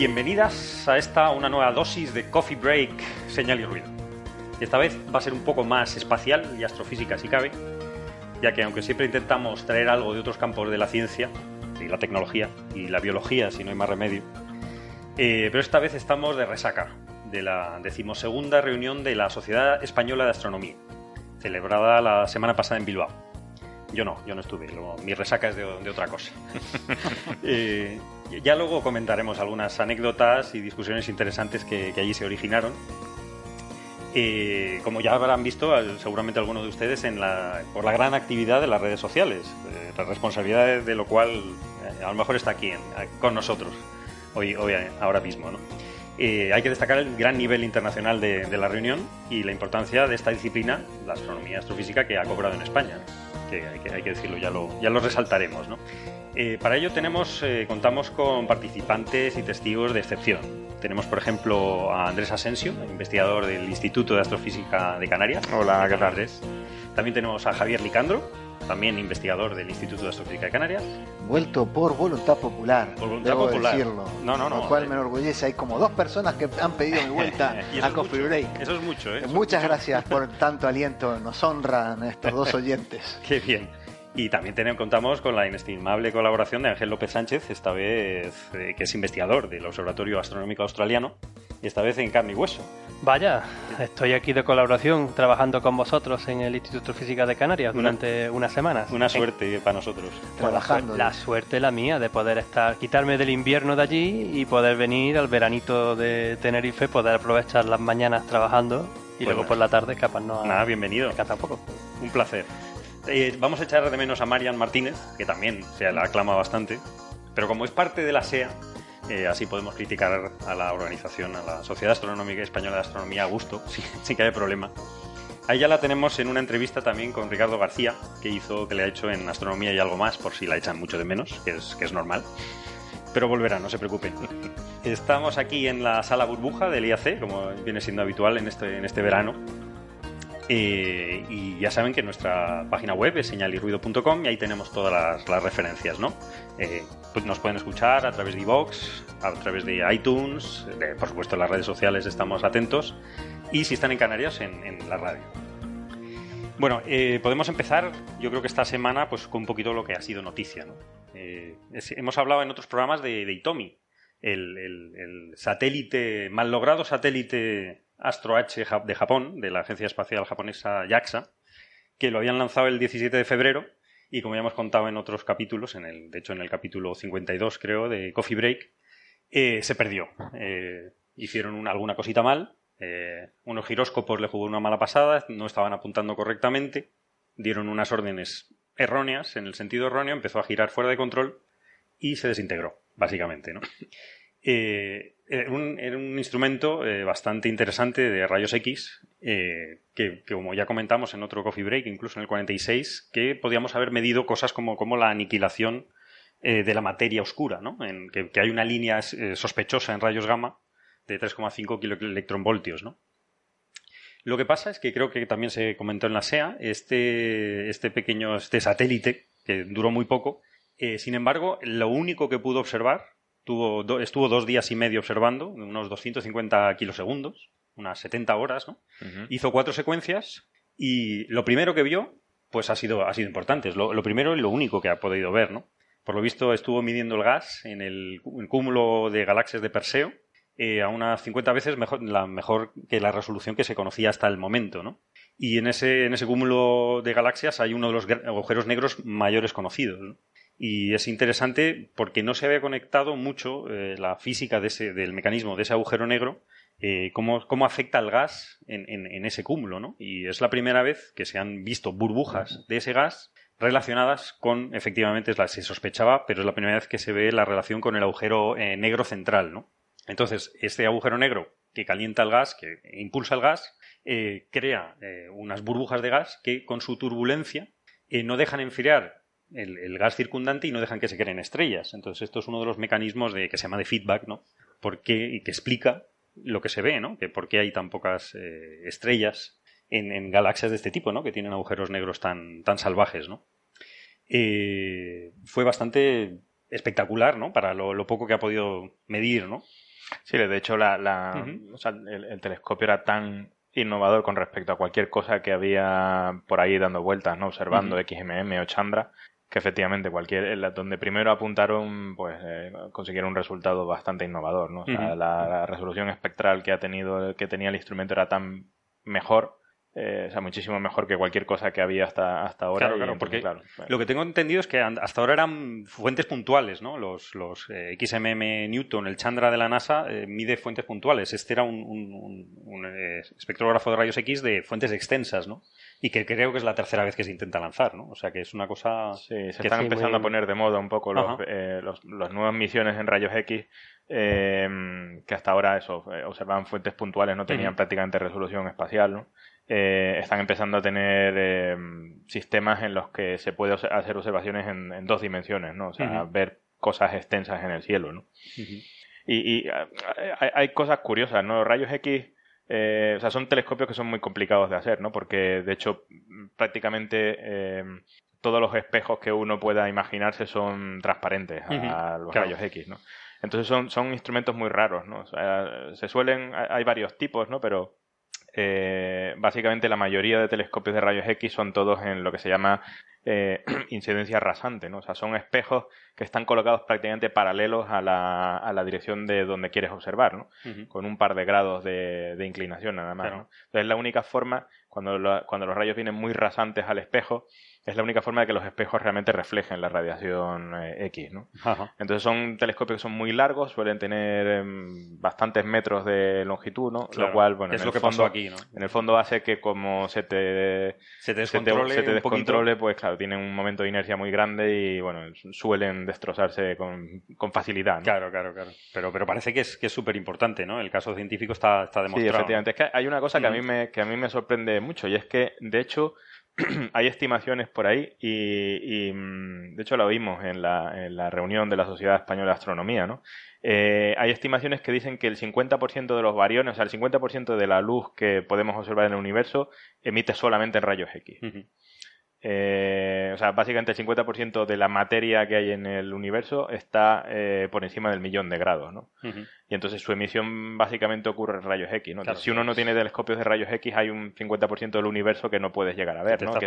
Bienvenidas a esta una nueva dosis de Coffee Break, señal y ruido. Esta vez va a ser un poco más espacial y astrofísica si cabe, ya que aunque siempre intentamos traer algo de otros campos de la ciencia, y la tecnología y la biología, si no hay más remedio, eh, pero esta vez estamos de resaca de la decimosegunda reunión de la Sociedad Española de Astronomía, celebrada la semana pasada en Bilbao. Yo no, yo no estuve, lo- mi resaca es de, otra cosa. Eh, ya luego comentaremos algunas anécdotas y discusiones interesantes que, allí se originaron. Eh, como ya habrán visto, seguramente algunos de ustedes, por la gran actividad de las redes sociales, eh, la responsabilidad de, lo cual eh, a lo mejor está aquí con nosotros hoy, ahora mismo. Eh, hay que destacar el gran nivel internacional de, la reunión y la importancia de esta disciplina, la astronomía astrofísica, que ha cobrado en España. que hay que decirlo, ya lo, ya lo resaltaremos. ¿no? Eh, para ello tenemos, eh, contamos con participantes y testigos de excepción. Tenemos, por ejemplo, a Andrés Asensio, investigador del Instituto de Astrofísica de Canarias. Hola, ¿qué tal? Andrés? También tenemos a Javier Licandro, también investigador del Instituto de Astrofísica de Canarias. Vuelto por voluntad popular, Por voluntad debo popular. decirlo. No, no, no. Lo cual me enorgullece. Hay como dos personas que han pedido mi vuelta a Coffee mucho. Break. Eso es mucho, ¿eh? Muchas gracias por tanto aliento. Nos honran estos dos oyentes. Qué bien. Y también tenemos, contamos con la inestimable colaboración de Ángel López Sánchez, esta vez eh, que es investigador del Observatorio Astronómico Australiano, y esta vez en carne y hueso. Vaya, estoy aquí de colaboración trabajando con vosotros en el Instituto de Física de Canarias Una- durante unas semanas. Una En- suerte para nosotros. Trabajando. La suerte la mía de poder estar, quitarme del invierno de allí y poder venir al veranito de Tenerife, poder aprovechar las mañanas trabajando y Pues luego nada. por la tarde capaz no Nada, bienvenido. me un poco. Un placer. Eh, vamos a echar de menos a Marian Martínez, que también se la aclama bastante, pero como es parte de la SEA, eh, así podemos criticar a la organización, a la Sociedad Astronómica Española de Astronomía a gusto, sin, que haya problema. Ahí ya la tenemos en una entrevista también con Ricardo García, que hizo, que le ha hecho en Astronomía y algo más, por si la echan mucho de menos, que es, que es normal. Pero volverá, no se preocupen. Estamos aquí en la sala burbuja del IAC, como viene siendo habitual en este, en este verano. Eh, y ya saben que nuestra página web es señalirruido.com y ahí tenemos todas las, referencias, ¿no? Eh, pues nos pueden escuchar a través de iVoox, a través de iTunes, por supuesto en las redes sociales estamos atentos y si están en Canarias en, la radio. Bueno, eh, podemos empezar, yo creo que esta semana, pues con un poquito lo que ha sido noticia, ¿no? Eh, hemos hablado en otros programas de, de Itomi, el, el- el satélite, mal logrado satélite Astro H ja- de Japón, de la Agencia Espacial Japonesa JAXA, que lo habían lanzado el 17 de febrero y como ya hemos contado en otros capítulos, en el, de hecho en el capítulo 52 creo de Coffee Break, eh, se perdió. Eh, hicieron una- alguna cosita mal, eh, unos giróscopos le jugó una mala pasada, no estaban apuntando correctamente, dieron unas órdenes erróneas, en el sentido erróneo, empezó a girar fuera de control y se desintegró, básicamente, ¿no? Era, un, instrumento eh, bastante interesante de rayos X, eh, que, que como ya comentamos en otro Coffee Break, incluso en el 46, que podíamos haber medido cosas como, como la aniquilación eh, de la materia oscura, ¿no? En, que, que hay una línea sospechosa en rayos gamma de 3,5 kiloelectronvoltios, ¿no? Lo que pasa es que creo que también se comentó en la SEA, este, este pequeño este satélite, que duró muy poco, sin embargo, lo único que pudo observar Tuvo estuvo dos días y medio observando, unos 250 kilosegundos, unas 70 horas, ¿no? Hizo cuatro secuencias y lo primero que vio, pues ha sido, ha sido importante. Es lo, primero y lo único que ha podido ver, ¿no? Por lo visto estuvo midiendo el gas en el, cúmulo de galaxias de Perseo eh, a unas 50 veces mejor, la, mejor que la resolución que se conocía hasta el momento, ¿no? Y en ese, en ese cúmulo de galaxias hay uno de los agujeros negros mayores conocidos. ¿no? Y es interesante porque no se había conectado mucho eh, la física de ese, del mecanismo de ese agujero negro, eh, cómo, cómo, afecta el gas en, en, ese cúmulo. ¿no? Y es la primera vez que se han visto burbujas de ese gas relacionadas con, efectivamente, se sospechaba, pero es la primera vez que se ve la relación con el agujero eh, negro central. ¿no? Entonces, este agujero negro que calienta el gas, que impulsa el gas, crea unas burbujas de gas que con su turbulencia no dejan enfriar el, gas circundante y no dejan que se creen estrellas. Entonces, esto es uno de los mecanismos de, que se llama de feedback, ¿no? Porque, y que explica lo que se ve, ¿no? Que por qué hay tan pocas eh, estrellas en, galaxias de este tipo, ¿no? Que tienen agujeros negros tan, tan salvajes, ¿no? Eh, fue bastante espectacular, ¿no? Para lo, poco que ha podido medir, ¿no? Sí, de hecho, la, el, telescopio era tan innovador con respecto a cualquier cosa que había por ahí dando vueltas, ¿no? Observando XMM o Chandra, que efectivamente cualquier donde primero apuntaron pues eh, consiguieron un resultado bastante innovador no la, resolución espectral que ha tenido que tenía el instrumento era tan mejor eh, o sea, muchísimo mejor que cualquier cosa que había hasta, hasta ahora. Claro, claro, porque lo que tengo entendido es que hasta ahora eran fuentes puntuales, ¿no? Los, los eh, XMM Newton, el Chandra de la NASA, mide fuentes puntuales. Este era un, un, espectrógrafo de rayos X de fuentes extensas, ¿no? Y que creo que es la tercera vez que se intenta lanzar, ¿no? O sea que es una cosa... Sí, se están empezando a poner de moda un poco los, eh, las nuevas misiones en rayos X eh, que hasta ahora eso eh, observaban fuentes puntuales, no tenían prácticamente resolución espacial, ¿no? están empezando a tener sistemas en los que se puede hacer observaciones en, dos dimensiones, ¿no? O sea, ver cosas extensas en el cielo, ¿no? Y, y hay, hay, cosas curiosas, ¿no? Rayos X eh, o sea, son telescopios que son muy complicados de hacer, ¿no? Porque, de hecho, prácticamente eh, todos los espejos que uno pueda imaginarse son transparentes a, los rayos X, ¿no? Entonces son, son instrumentos muy raros, ¿no? O sea, se suelen, hay varios tipos, ¿no? Pero eh, básicamente la mayoría de telescopios de rayos X son todos en lo que se llama eh, incidencia rasante, ¿no? O sea, son espejos que están colocados prácticamente paralelos a la, a la dirección de donde quieres observar, ¿no? Con un par de grados de, de inclinación nada más, ¿no? Entonces la única forma, cuando, cuando los rayos vienen muy rasantes al espejo, es la única forma de que los espejos realmente reflejen la radiación eh, X, ¿no? Entonces son telescopios que son muy largos, suelen tener em, bastantes metros de longitud, ¿no? Lo cual, bueno, es en lo el que fondo, pasó aquí, ¿no? En el fondo hace que como se te se te descontrole, se te, descontrole pues claro, tienen un momento de inercia muy grande y bueno, suelen destrozarse con, con facilidad. Claro, claro, claro. Pero, pero parece que es que es súper importante, ¿no? El caso científico está, está demostrado. Sí, efectivamente. Es que hay una cosa que a mí me, que a mí me sorprende mucho y es que, de hecho, hay estimaciones por ahí y, mm, de hecho lo vimos en la, en la, reunión de la Sociedad Española de Astronomía, ¿no? Eh, hay estimaciones que dicen que el 50% de los variones, o sea, el 50% de la luz que podemos observar en el universo emite solamente en rayos X. Eh, o sea, básicamente el 50% de la materia que hay en el universo está eh, por encima del millón de grados, ¿no? Y entonces su emisión básicamente ocurre en rayos X, ¿no? si uno no tiene telescopios de rayos X, hay un 50% del universo que no puedes llegar a ver, ¿no? Que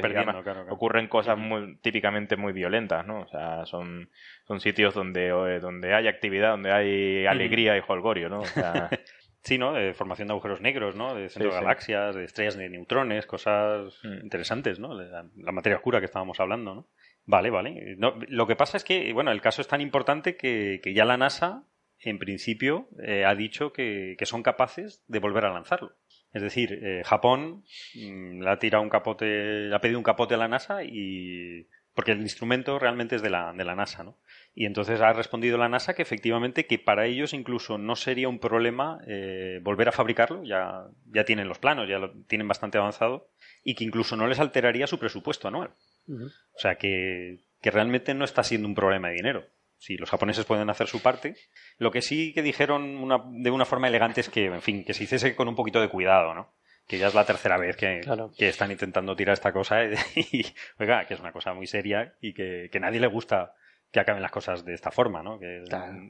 ocurren cosas muy, típicamente muy violentas, ¿no? O sea, son, son sitios donde, eh, donde hay actividad, donde hay alegría y holgorio, ¿no? O sea, Sí, ¿no? De formación de agujeros negros, ¿no? De centro de galaxias, de estrellas de neutrones, cosas mm. interesantes, ¿no? De la, materia oscura que estábamos hablando, ¿no? Vale, vale. lo que pasa es que, bueno, el caso es tan importante que, ya la NASA, en principio, eh, ha dicho que, son capaces de volver a lanzarlo. Es decir, eh, Japón mm, le ha tirado un capote, le ha pedido un capote a la NASA y porque el instrumento realmente es de la, de la NASA, ¿no? Y entonces ha respondido la NASA que efectivamente que para ellos incluso no sería un problema eh, volver a fabricarlo, ya, ya tienen los planos, ya lo tienen bastante avanzado, y que incluso no les alteraría su presupuesto anual. O sea que, que realmente no está siendo un problema de dinero. Si los japoneses pueden hacer su parte. Lo que sí que dijeron una, de una forma elegante es que, en fin, que se hiciese con un poquito de cuidado, ¿no? que ya es la tercera vez que, que están intentando tirar esta cosa y, oiga, que es una cosa muy seria y que, que nadie le gusta que acaben las cosas de esta forma, ¿no? Que,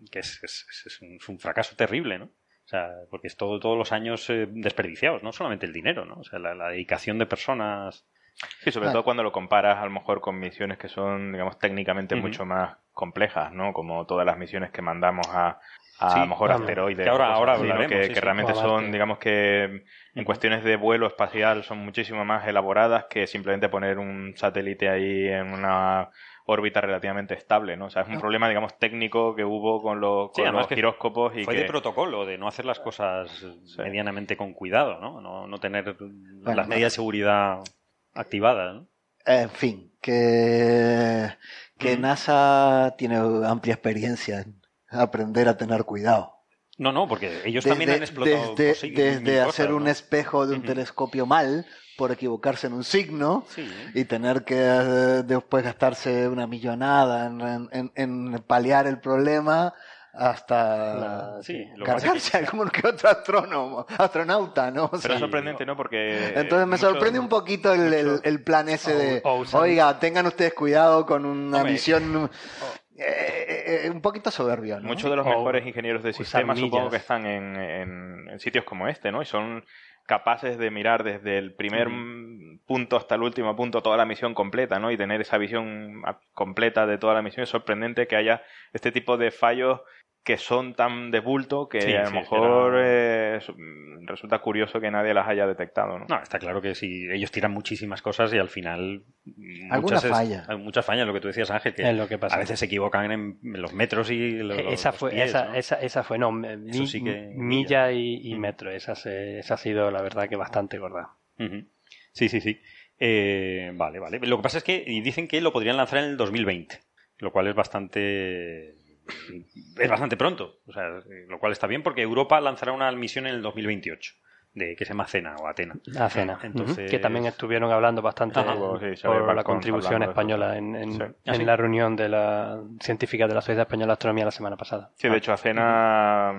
que es, es, un, fracaso terrible, ¿no? O sea, porque es todo, todos los años eh, desperdiciados, no solamente el dinero, ¿no? O sea, la, dedicación de personas. Sí, sobre todo cuando lo comparas a lo mejor con misiones que son, digamos, técnicamente mucho más complejas, ¿no? Como todas las misiones que mandamos a, a, lo mejor asteroides. Que ahora, ahora que, que realmente son, digamos que en cuestiones de vuelo espacial son muchísimo más elaboradas que simplemente poner un satélite ahí en una órbita relativamente estable, ¿no? O sea, es un ah. problema, digamos, técnico que hubo con los, con giróscopos y fue de protocolo, de no hacer las cosas medianamente con cuidado, ¿no? No, tener las medidas de seguridad activadas, ¿no? En fin, que, que NASA tiene amplia experiencia en aprender a tener cuidado. No, no, porque ellos también han explotado. Desde, desde hacer un espejo de un telescopio mal por equivocarse en un signo y tener que eh, después gastarse una millonada en, en, paliar el problema hasta cargarse como que otro astrónomo, astronauta, ¿no? Pero es sorprendente, ¿no? Porque... Entonces me sorprende un poquito el, el, plan ese de, oiga, tengan ustedes cuidado con una misión... Eh, eh, eh, un poquito soberbio. ¿no? Muchos de los mejores ingenieros de sistemas supongo que están en, en, sitios como este, ¿no? Y son capaces de mirar desde el primer punto hasta el último punto toda la misión completa, ¿no? Y tener esa visión completa de toda la misión. Es sorprendente que haya este tipo de fallos que son tan de bulto que a lo mejor eh, resulta curioso que nadie las haya detectado. ¿no? no, está claro que si ellos tiran muchísimas cosas y al final alguna falla. hay muchas fallas, lo que tú decías Ángel, que, lo que a veces se equivocan en, los metros y los, esa fue esa, esa, esa, fue no, milla y, metro, esa, esa ha sido la verdad que bastante gorda. Sí, sí, sí. Eh, vale, vale. Lo que pasa es que dicen que lo podrían lanzar en el 2020, lo cual es bastante es bastante pronto, o sea, lo cual está bien porque Europa lanzará una misión en el 2028 de que se llama Cena o Atena. Atena, Entonces... que también estuvieron hablando bastante por la contribución española en, la reunión de la científica de la Sociedad Española de Astronomía la semana pasada. Sí, de hecho Acena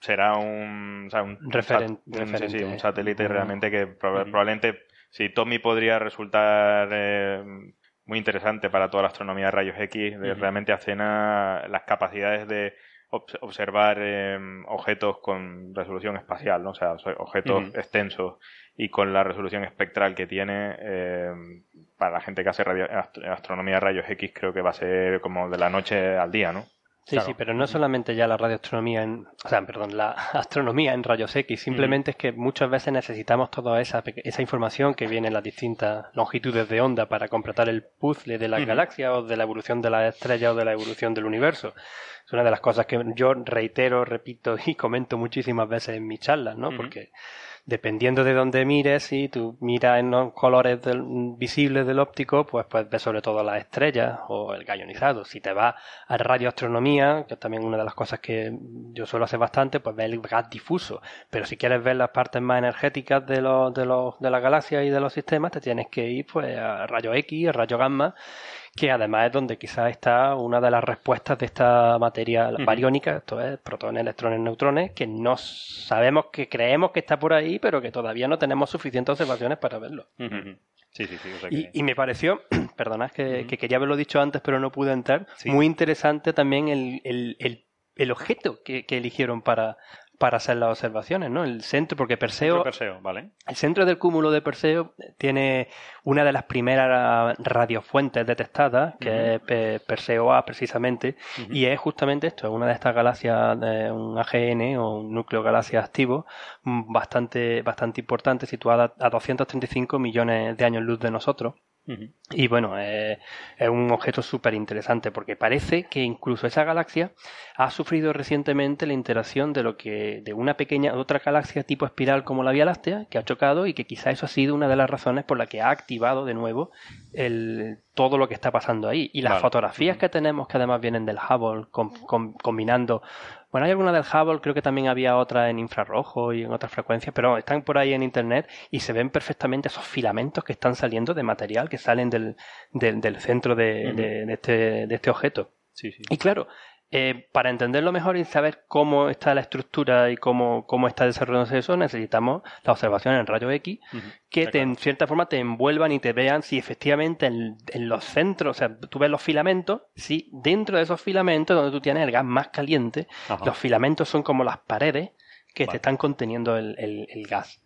será un, un, referente, un, satélite realmente que probablemente si Tommy podría resultar eh, muy interesante para toda la astronomía de rayos X, de realmente acena las capacidades de observar em, objetos con resolución espacial, ¿no? o sea, objetos extensos y con la resolución espectral que tiene, em, para la gente que hace astronomía de rayos X creo que va a ser como de la noche al día, ¿no? Sí, sí, pero no solamente ya la radioastronomía en, o sea, perdón, la astronomía en rayos X, simplemente es que muchas veces necesitamos toda esa, esa información que viene en las distintas longitudes de onda para completar el puzzle de la galaxia o de la evolución de la estrella o de la evolución del universo. Es una de las cosas que yo reitero, repito y comento muchísimas veces en mis charlas, ¿no? Porque dependiendo de dónde mires, si tú miras en los colores visibles del óptico, pues puedes ver sobre todo las estrellas o el gallonizado. Si te vas a radioastronomía, que es también una de las cosas que yo suelo hacer bastante, pues ves el gas difuso. Pero si quieres ver las partes más energéticas de, los, de, los, de la galaxia y de los sistemas, te tienes que ir pues a rayo X, a rayo gamma que además es donde quizás está una de las respuestas de esta materia bariónica, esto es protones, electrones, neutrones, que no sabemos que creemos que está por ahí, pero que todavía no tenemos suficientes observaciones para verlo. Sí, sí, sí. y, me pareció, perdonad que, quería haberlo dicho antes, pero no pude entrar, muy interesante también el, el, el, objeto que, eligieron para, para hacer las observaciones, ¿no? El centro, porque Perseo, Perseo ¿vale? el centro del cúmulo de Perseo tiene una de las primeras radiofuentes detectadas, que es Perseo A precisamente, y es justamente esto, es una de estas galaxias, de un AGN o un núcleo galaxia activo mm, bastante, bastante importante, situada a 235 millones de años luz de nosotros. Y bueno, eh, es un objeto súper interesante porque parece que incluso esa galaxia ha sufrido recientemente la interacción de lo que de una pequeña otra galaxia tipo espiral como la Vía Láctea que ha chocado y que quizá eso ha sido una de las razones por la que ha activado de nuevo el, todo lo que está pasando ahí. Y las fotografías que tenemos que además vienen del Hubble combinando bueno, hay alguna del Hubble, creo que también había otra en infrarrojo y en otras frecuencias, pero están por ahí en internet y se ven perfectamente esos filamentos que están saliendo de material que salen del, del, centro de, este, de, este, objeto. Sí, sí. Y claro, eh, para entenderlo mejor y saber cómo está la estructura y cómo, cómo está desarrollándose eso, necesitamos la observación en rayos X, que en cierta forma te envuelvan y te vean si efectivamente en, los centros, o sea, tú ves los filamentos, si dentro de esos filamentos, donde tú tienes el gas más caliente, los filamentos son como las paredes que te están conteniendo el, gas.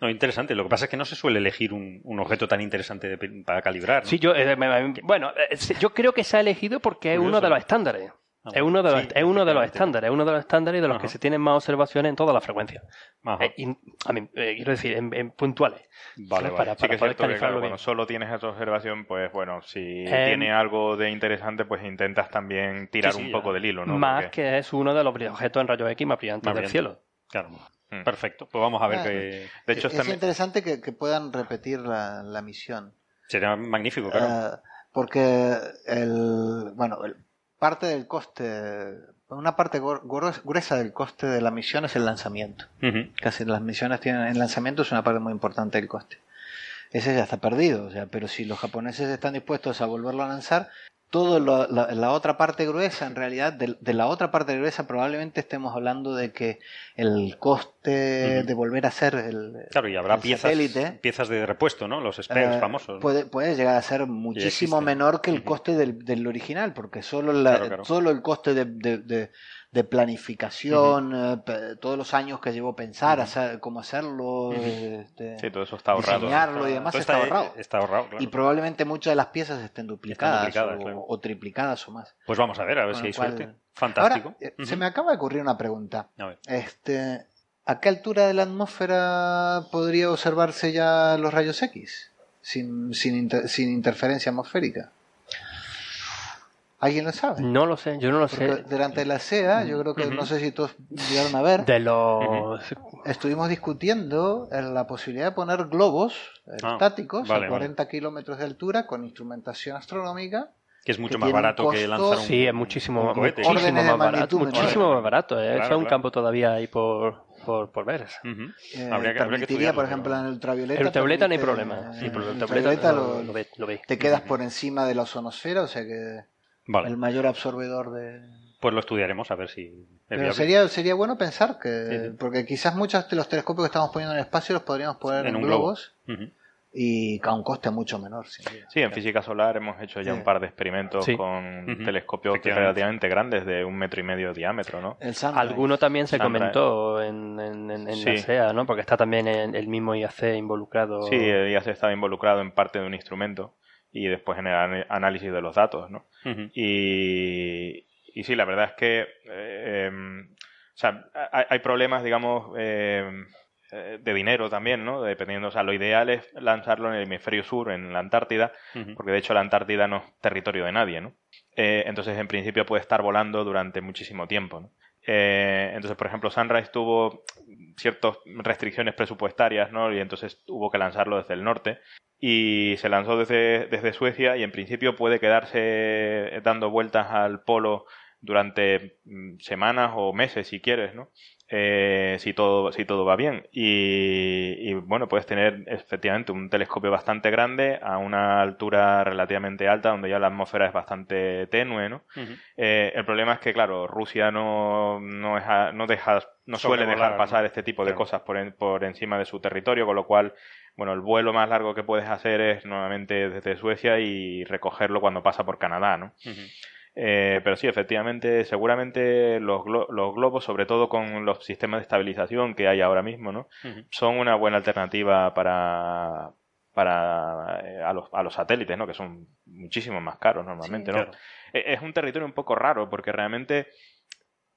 No, interesante. Lo que pasa es que no se suele elegir un, objeto tan interesante para calibrar. Sí, yo, eh, bueno, eh, yo creo que se ha elegido porque es uno de los estándares. Ah, es uno de los, es uno de los estándares, es uno de los estándares y de los que se tienen más observaciones en toda la frecuencia. Eh, a mí, eh, quiero decir, en, puntuales. Vale, Para, sí que es cierto que, claro, solo tienes esa observación, pues bueno, si em, tiene algo de interesante, pues intentas también tirar un poco del hilo, ¿no? Más que es uno de los objetos en rayos X más brillantes del cielo. Claro. Mm. Perfecto, pues vamos a ver qué... De hecho, es, interesante que, puedan repetir la, misión. Sería magnífico, claro. Eh, porque el, bueno, el, parte del coste, una parte gruesa del coste de la misión es el lanzamiento. Casi las misiones tienen, el lanzamiento es una parte muy importante del coste. Ese ya está perdido, o sea, pero si los japoneses están dispuestos a volverlo a lanzar, toda la, otra parte gruesa, en realidad, de, la otra parte gruesa probablemente estemos hablando de que el coste de volver a hacer el Claro, y habrá piezas, piezas de repuesto, ¿no? Los spares eh, famosos. Puede, puede llegar a ser muchísimo menor que el coste del, del original, porque solo, la, solo el coste de de planificación, eh, todos los años que llevó pensar hacer, cómo hacerlo, este, sí, todo eso está ahorrado. diseñarlo y demás está, ahorrado. Está ahorrado Y probablemente muchas de las piezas estén duplicadas, o, triplicadas o más. Pues vamos a ver, a ver si hay suerte. Fantástico. Eh, se me acaba de ocurrir una pregunta. Este, ¿A qué altura de la atmósfera podría observarse ya los rayos X? Sin, sin, sin interferencia atmosférica. ¿Alguien lo sabe? No lo sé, yo no lo sé. Delante de la SEA, yo creo que no sé si todos llegaron a ver. De los. Estuvimos discutiendo la posibilidad de poner globos ah, estáticos a 40 kilómetros de altura con instrumentación astronómica. Que es mucho más barato que lanzar un. Sí, es muchísimo, muchísimo más barato. Muchísimo más barato. ¿eh? Eso es un campo todavía ahí por, por, por ver. Eh, habría que, habría que por ejemplo, en el ultravioleta. El ultravioleta no hay problema. Sí, el ultravioleta lo, lo, ve, Te quedas por encima de la ozonosfera, o sea que el mayor absorbedor de... Pues lo estudiaremos a ver si... Pero sería, sería bueno pensar que... Porque quizás muchos de los telescopios que estamos poniendo en el espacio los podríamos poner en, globos. Y a un coste mucho menor. Sí, en física solar hemos hecho ya un par de experimentos con telescopios relativamente grandes de un metro y medio de diámetro, ¿no? Alguno también se comentó en, en, la SEA, ¿no? Porque está también el mismo IAC involucrado. Sí, el IAC estaba involucrado en parte de un instrumento y después generar análisis de los datos, ¿no? y, y, sí, la verdad es que eh, em, o sea, hay, problemas, digamos, em, eh, de dinero también, ¿no? Dependiendo, o sea, lo ideal es lanzarlo en el hemisferio sur, en la Antártida, porque de hecho la Antártida no es territorio de nadie, ¿no? Eh, entonces, en principio puede estar volando durante muchísimo tiempo, ¿no? entonces, por ejemplo, Sunrise tuvo ciertas restricciones presupuestarias, ¿no? Y entonces hubo que lanzarlo desde el norte y se lanzó desde, desde Suecia y en principio puede quedarse dando vueltas al polo durante mm, semanas o meses si quieres, ¿no? Eh, si todo si todo va bien. Y, bueno puedes tener efectivamente un telescopio bastante grande a una altura relativamente alta donde ya la atmósfera es bastante tenue no eh, el problema es que claro Rusia no no, no deja no suele dejar pasar este tipo de cosas por, por encima de su territorio con lo cual bueno, el vuelo más largo que puedes hacer es nuevamente desde Suecia y recogerlo cuando pasa por Canadá, ¿no? Eh, pero sí, efectivamente, seguramente los, los, globos, sobre todo con los sistemas de estabilización que hay ahora mismo, ¿no? Son una buena alternativa para, para eh, a, los, a los satélites, ¿no? Que son muchísimo más caros normalmente, ¿no? E, es un territorio un poco raro porque realmente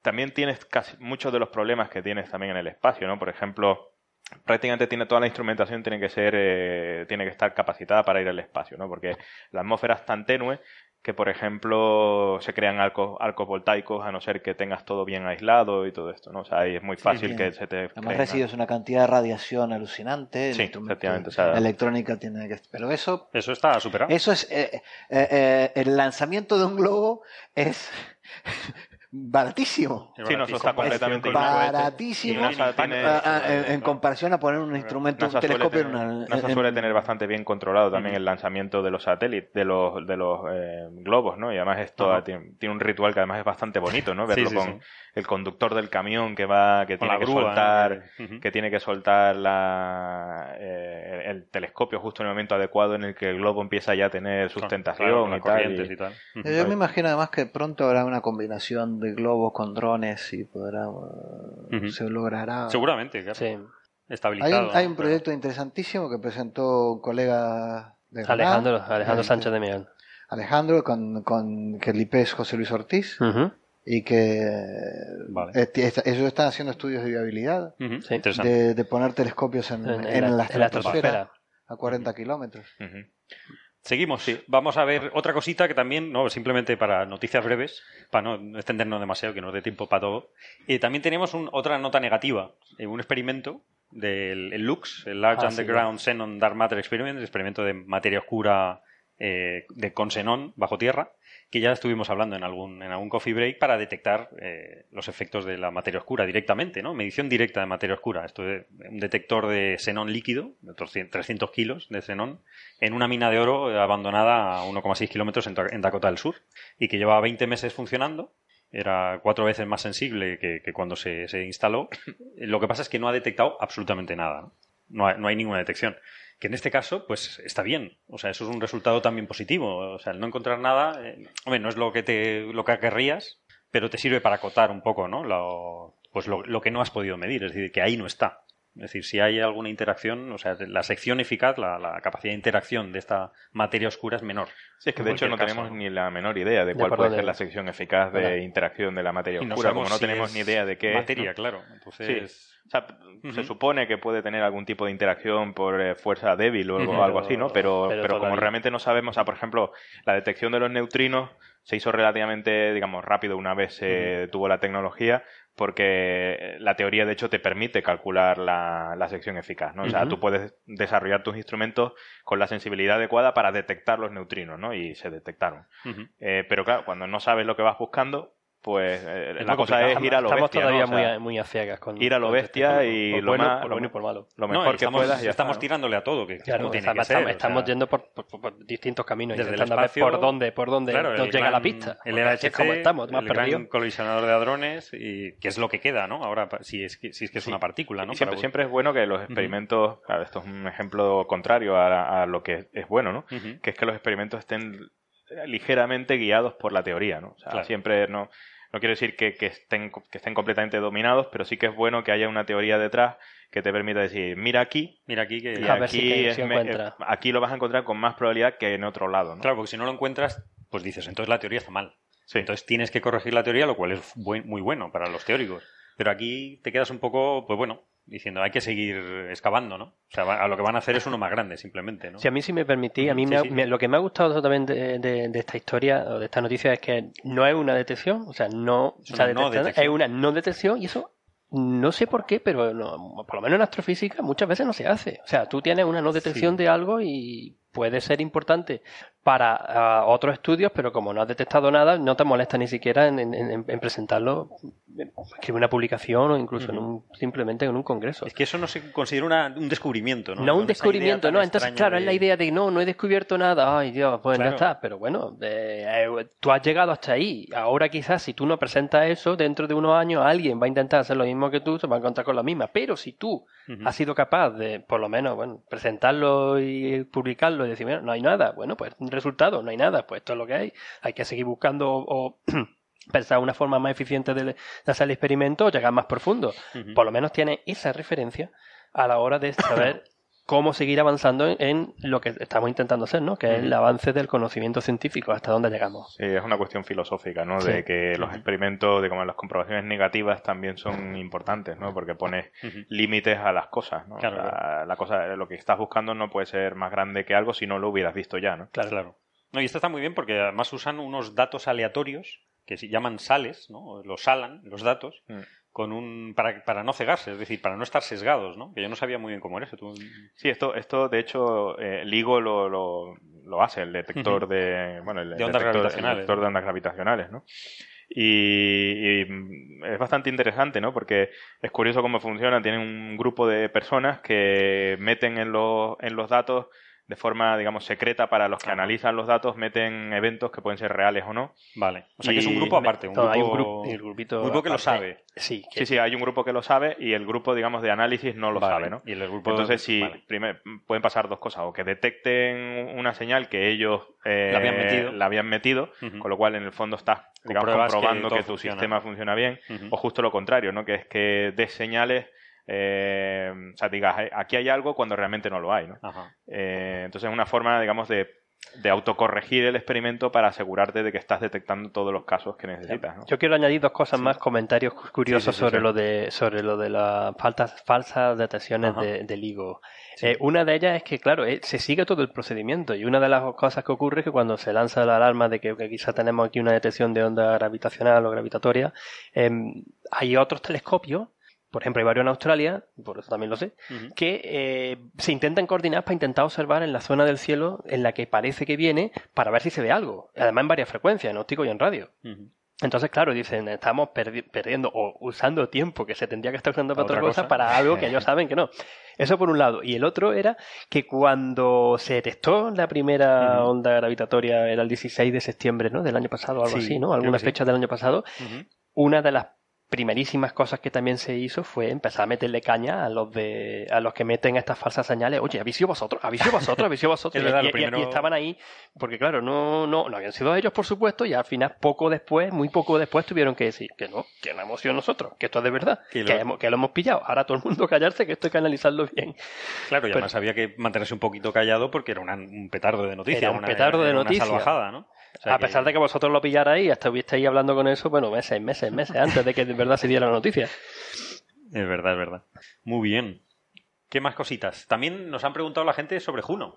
también tienes casi muchos de los problemas que tienes también en el espacio, ¿no? Por ejemplo, prácticamente tiene toda la instrumentación tiene que ser eh, tiene que estar capacitada para ir al espacio no porque la atmósfera es tan tenue que por ejemplo se crean arcos, arcos voltaicos a no ser que tengas todo bien aislado y todo esto no o sea ahí es muy fácil que se te además recibes una cantidad de radiación alucinante sí efectivamente la electrónica tiene que pero eso eso está superado. eso es eh, eh, el lanzamiento de un globo es baratísimo. Sí, no, eso está completamente baratísimo. en, comparación a poner un instrumento, un telescopio en una. NASA suele tener bastante bien controlado también el lanzamiento de los satélites, de los, de los eh, globos, ¿no? Y además esto tiene, un ritual que además es bastante bonito, ¿no? Verlo con el conductor del camión que va, que tiene que soltar, que tiene que soltar la, eh, el telescopio justo en el momento adecuado en el que el globo empieza ya a tener sustentación y, tal, y, tal. Yo me imagino además que pronto habrá una combinación de globos con drones y podrá se logrará. Seguramente, claro. Sí. Estabilizado. Hay un, proyecto interesantísimo que presentó un colega de Alejandro, Alejandro Sánchez de Miguel. Alejandro con, con que el IP es José Luis Ortiz y que ellos están haciendo estudios de viabilidad de, poner telescopios en, la, estratosfera a 40 kilómetros. Seguimos. Vamos a ver otra cosita que también, no simplemente para noticias breves, para no extendernos demasiado, que nos dé tiempo para todo. y también tenemos otra nota negativa, eh, un experimento del LUX, el Large ah, Underground Xenon Dark Matter Experiment, el experimento de materia oscura eh, de con xenón bajo tierra, que ya estuvimos hablando en algún, en algún coffee break para detectar eh, los efectos de la materia oscura directamente, ¿no? Medición directa de materia oscura. Esto es un detector de xenón líquido, de 300 kilos de xenón, en una mina de oro abandonada a 1,6 kilómetros en, Dakota del Sur y que llevaba 20 meses funcionando. Era cuatro veces más sensible que, cuando se, instaló. Lo que pasa es que no ha detectado absolutamente nada. no hay ninguna detección que en este caso, pues está bien. O sea, eso es un resultado también positivo. O sea, el no encontrar nada, eh, hombre, no es lo que te, lo que querrías, pero te sirve para acotar un poco, ¿no? Lo, pues lo, lo, que no has podido medir, es decir, que ahí no está. Es decir, si hay alguna interacción, o sea, la sección eficaz, la, capacidad de interacción de esta materia oscura es menor. Sí, es que de hecho no tenemos ni la menor idea de cuál puede ser la sección eficaz de interacción de la materia oscura, como no tenemos ni idea de qué materia, claro. Entonces, se supone que puede tener algún tipo de interacción por eh, fuerza débil o algo, así, ¿no? Pero, pero, como realmente no sabemos, o por ejemplo, la detección de los neutrinos se hizo relativamente, digamos, rápido una vez se tuvo la tecnología, porque la teoría, de hecho, te permite calcular la, la sección eficaz, ¿no? O sea, tú puedes desarrollar tus instrumentos con la sensibilidad adecuada para detectar los neutrinos, ¿no? Y se detectaron. Eh, pero claro, cuando no sabes lo que vas buscando, pues eh, la cosa es ir a lo estamos bestia. Estamos todavía muy, a, ciegas con ir a lo este bestia y lo bueno, más, por lo bueno y por malo. Lo mejor que puedas. Ya estamos tirándole a todo, que claro, tiene estamos, que ser, estamos yendo por, distintos caminos, desde intentando ver por dónde, por dónde nos llega la pista. El LHC, como estamos, más el gran colisionador de hadrones, y que es lo que queda, ¿no? Ahora, si es que, si es, que es una partícula, ¿no? Siempre, siempre, es bueno que los experimentos, claro, esto es un ejemplo contrario a, lo que es bueno, ¿no? Que es que los experimentos estén ligeramente guiados por la teoría, ¿no? O sea, siempre no no quiero decir que, estén, que estén completamente dominados, pero sí que es bueno que haya una teoría detrás que te permita decir, mira aquí, mira aquí que aquí, aquí lo vas a encontrar con más probabilidad que en otro lado. ¿no? Claro, porque si no lo encuentras, pues dices, entonces la teoría está mal. Entonces tienes que corregir la teoría, lo cual es muy bueno para los teóricos. Pero aquí te quedas un poco, pues bueno, diciendo hay que seguir excavando, ¿no? O sea, a lo que van a hacer es uno más grande, simplemente, ¿no? Si a mí sí me permití, a mí lo que me ha gustado también de, esta historia o de esta noticia es que no es una detección, o sea, no, es una, no detección. es una no detección y eso no sé por qué, pero por lo menos en astrofísica muchas veces no se hace. O sea, tú tienes una no detección de algo y puede ser importante para ah, otros estudios, pero como no has detectado nada, no te molesta ni siquiera en, presentarlo, escribir una publicación o incluso en un, simplemente en un congreso. Es que eso no se considera un descubrimiento, ¿no? No un descubrimiento, no. Entonces, claro, es la idea de no, no he descubierto nada, ay Dios, pues ya está. Pero bueno, eh, tú has llegado hasta ahí. Ahora quizás si tú no presentas eso, dentro de unos años alguien va a intentar hacer lo mismo que tú, se va a encontrar con la misma. Pero si tú has sido capaz de, por lo menos, bueno, presentarlo y publicarlo y decir, no hay nada, bueno, pues resultado, no hay nada, pues esto es lo que hay. Hay que seguir buscando o, pensar una forma más eficiente de, hacer el experimento o llegar más profundo. Por lo menos tiene esa referencia a la hora de saber cómo seguir avanzando en, lo que estamos intentando hacer, ¿no? Que es el avance del conocimiento científico, hasta dónde llegamos. Sí, es una cuestión filosófica, ¿no? De que los experimentos, de como las comprobaciones negativas también son importantes, ¿no? Porque pones límites a las cosas, ¿no? La, cosa, lo que estás buscando no puede ser más grande que algo si no lo hubieras visto ya, ¿no? Claro, claro. No, y esto está muy bien porque además usan unos datos aleatorios que se llaman sales, ¿no? Los salan, los datos, mm con un para, para, no cegarse, es decir, para no estar sesgados, ¿no? Que yo no sabía muy bien cómo era eso. Sí, esto, esto de hecho, eh, LIGO lo, lo, lo, hace, el detector de, bueno, el, de ondas gravitacionales. detector de ondas gravitacionales, ¿no? Y, es bastante interesante, ¿no? Porque es curioso cómo funciona. Tienen un grupo de personas que meten en los, en los datos de forma, digamos, secreta para los que analizan los datos, meten eventos que pueden ser reales o no. Vale. O sea que es un grupo aparte, un, grupo, hay un, grupo que lo sabe. Sí, sí, sí, hay un grupo que lo sabe y el grupo, digamos, de análisis no lo sabe, ¿no? Y el grupo... Entonces, sí, pueden pasar dos cosas. O que detecten una señal que ellos eh, la habían metido, con lo cual en el fondo estás comprobando que, tu sistema funciona bien, o justo lo contrario, ¿no? Que es que des señales eh, o sea, digas, aquí hay algo cuando realmente no lo hay, ¿no? Eh, entonces es una forma, digamos, de, de, autocorregir el experimento para asegurarte de que estás detectando todos los casos que necesitas. Yo quiero añadir dos cosas más, comentarios curiosos sobre lo de sobre lo de las faltas, falsas detecciones de, del LIGO. Eh, una de ellas es que, claro, se sigue todo el procedimiento y una de las cosas que ocurre es que cuando se lanza la alarma de que, quizá tenemos aquí una detección de onda gravitacional o gravitatoria, em, hay otros telescopios por ejemplo, hay varios en Australia, por eso también lo sé, que eh, se intentan coordinar para intentar observar en la zona del cielo en la que parece que viene para ver si se ve algo. Además en varias frecuencias, en óptico y en radio. Entonces, claro, dicen, estamos perdiendo o usando tiempo que se tendría que estar usando para otra, cosa, para algo que ellos saben que no. Eso por un lado. Y el otro era que cuando se detectó la primera onda gravitatoria, era el 16 de septiembre ¿no? del año pasado, algo así, ¿no? Algunas fechas del año pasado, una de las primerísimas cosas que también se hizo fue empezar a meterle caña a los de a los que meten estas falsas señales. Oye, ¿habéis sido vosotros? ¿Habéis sido vosotros? ¿Habéis sido vosotros? y, estaban ahí, porque claro, no, no, no habían sido ellos, por supuesto, y al final, poco después, muy poco después, tuvieron que decir que no, que no hemos sido nosotros, que esto es de verdad, que, lo... que lo hemos pillado. Ahora todo el mundo callarse, que esto hay que analizarlo bien. Claro, y además había que mantenerse un poquito callado porque era un petardo de noticias. Era un petardo de noticias. Una salvajada, ¿no? A pesar de que vosotros lo pillarais y ahí hablando con eso, bueno, meses, meses, meses antes de que de verdad se diera la noticia. Es verdad, es verdad. Muy bien. ¿Qué más cositas? También nos han preguntado la gente sobre Juno.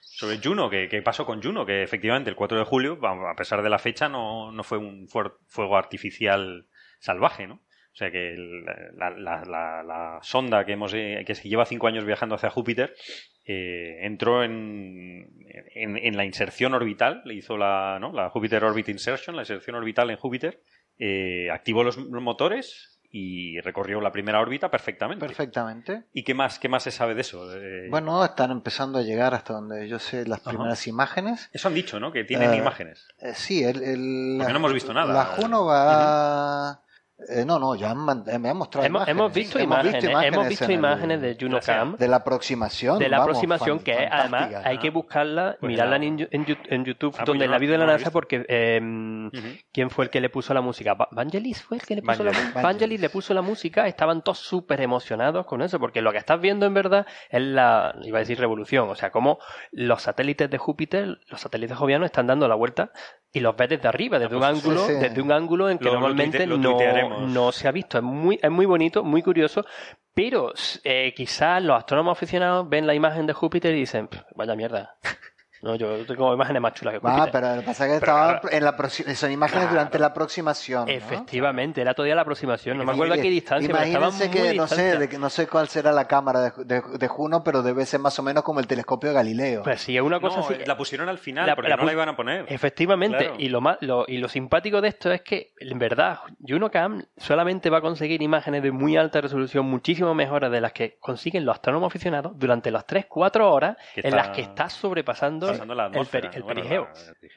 Sobre Juno, ¿qué, pasó con Juno? Que efectivamente el 4 de julio, a pesar de la fecha, no, no fue un fuego artificial salvaje, ¿no? O sea que la, la, la, sonda que, hemos, eh, que se lleva cinco años viajando hacia Júpiter eh, entró en, en, la inserción orbital, le hizo la, ¿no? la Júpiter Orbit Insertion, la inserción orbital en Júpiter, eh, activó los, motores y recorrió la primera órbita perfectamente. Perfectamente. ¿Y qué más, qué más se sabe de eso? Bueno, están empezando a llegar hasta donde yo sé las primeras imágenes. Eso han dicho, ¿no? Que tienen imágenes. sí, el, el Porque no hemos visto nada. La Juno va... Eh, no, no, ya eh, me han mostrado hemos, imágenes. Hemos visto, imágenes, hemos visto imágenes de Juno Cam. De la aproximación. De la aproximación, que además hay que buscarla, pues mirarla en, en, YouTube, ah, donde pues la vi de la NASA, porque em, ¿quién fue el que le puso la música? ¿Vangelis fue el que le puso la música? Vangelis le puso la música, estaban todos súper emocionados con eso, porque lo que estás viendo en verdad es la, iba a decir revolución, o sea, como los satélites de Júpiter, los satélites jovianos están dando la vuelta y los ves desde arriba, desde ah, un pues ángulo, desde un ángulo en que normalmente no, no, se ha visto. Es muy, es muy bonito, muy curioso, pero eh, quizás los astrónomos aficionados ven la imagen de Júpiter y dicen, vaya mierda. No, yo tengo imágenes más chulas que Júpiter. Ah, pero lo que pasa es que estaban en la son imágenes durante la aproximación. Efectivamente, era todavía la aproximación. No me acuerdo a qué distancia, Imagínense que no sé, de que no sé cuál será la cámara de, de, Juno, pero debe ser más o menos como el telescopio de Galileo. Pues sí, es una cosa así. La pusieron al final, porque no la iban a poner. Efectivamente, y lo más lo, y lo simpático de esto es que, en verdad, JunoCam solamente va a conseguir imágenes de muy alta resolución, muchísimo mejores de las que consiguen los astrónomos aficionados durante las 3-4 horas en las que está sobrepasando el, perigeo.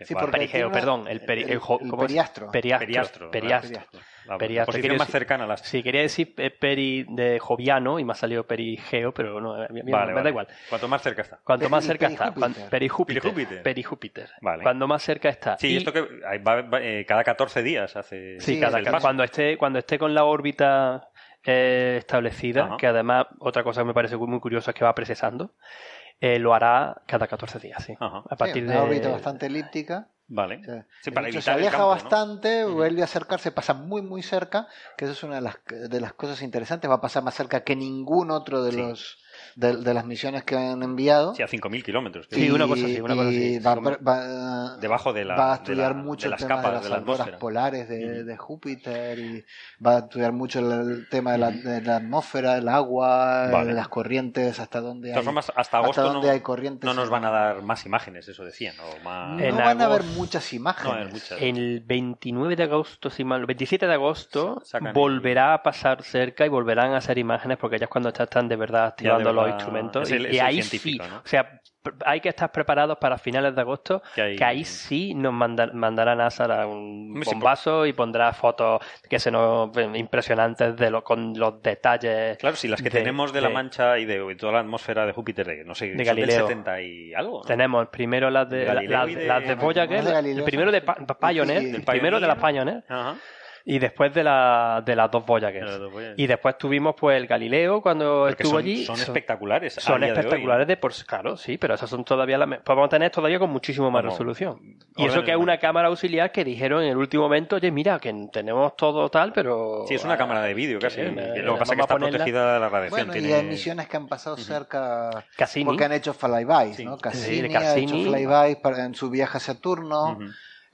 Sí, perigeo, perdón. El, periastro. Periastro. Periastro. La, posición más cercana a las... Sí, quería decir peri de joviano y me ha salido perigeo, pero no, me, da igual. Cuanto más cerca está. Cuanto más cerca está. Perijúpiter. Perijúpiter. Vale. Cuando más cerca está. Sí, esto que va, eh, cada 14 días hace... Sí, cada, cuando, esté, cuando esté con la órbita eh, establecida, que además otra cosa que me parece muy curiosa es que va procesando. Eh, lo hará cada 14 días, sí. A partir de una órbita bastante elíptica. Vale. se aleja bastante, vuelve a acercarse, pasa muy muy cerca, que eso es una de las, de las cosas interesantes, va a pasar más cerca que ningún otro de los de, las misiones que han enviado. Sí, a 5.000 kilómetros. Sí, una cosa así, una cosa así. Va, Debajo de, la, va a estudiar mucho el tema capas de las auroras polares de, Júpiter y va a estudiar mucho el, tema de la, atmósfera, el agua, las corrientes, hasta dónde hay, hasta agosto no, hay corrientes. No nos van a dar más imágenes, eso decían. O más... No van a haber muchas imágenes. El 29 de agosto, si mal, 27 de agosto, volverá a pasar cerca y volverán a hacer imágenes porque ya es cuando están de verdad activando los instrumentos. y, ahí sí, o sea, hay que estar preparados para finales de agosto, que, ahí sí nos mandará NASA un bombazo y pondrá fotos que se nos impresionantes de lo, con los detalles. Claro, si las que tenemos de, la Mancha y de, toda la atmósfera de Júpiter, de, no sé, de Galileo. 70 y algo. Tenemos primero las de, las de, Voyager, el primero de Pioneer, primero de las Pioneer. Y después de, la, de las dos Voyager. Y después tuvimos pues el Galileo cuando estuvo allí. Son espectaculares. Son espectaculares de, por claro, sí, pero esas son todavía las podemos tener todavía con muchísimo más resolución. Y eso que es una cámara auxiliar que dijeron en el último momento, oye, mira, que tenemos todo tal, pero. Sí, es una cámara de vídeo casi. lo que pasa es que está protegida de la radiación. Bueno, y hay misiones que han pasado cerca. Porque han hecho flybys, ¿no? Cassini, ha hecho flybys en su viaje a Saturno.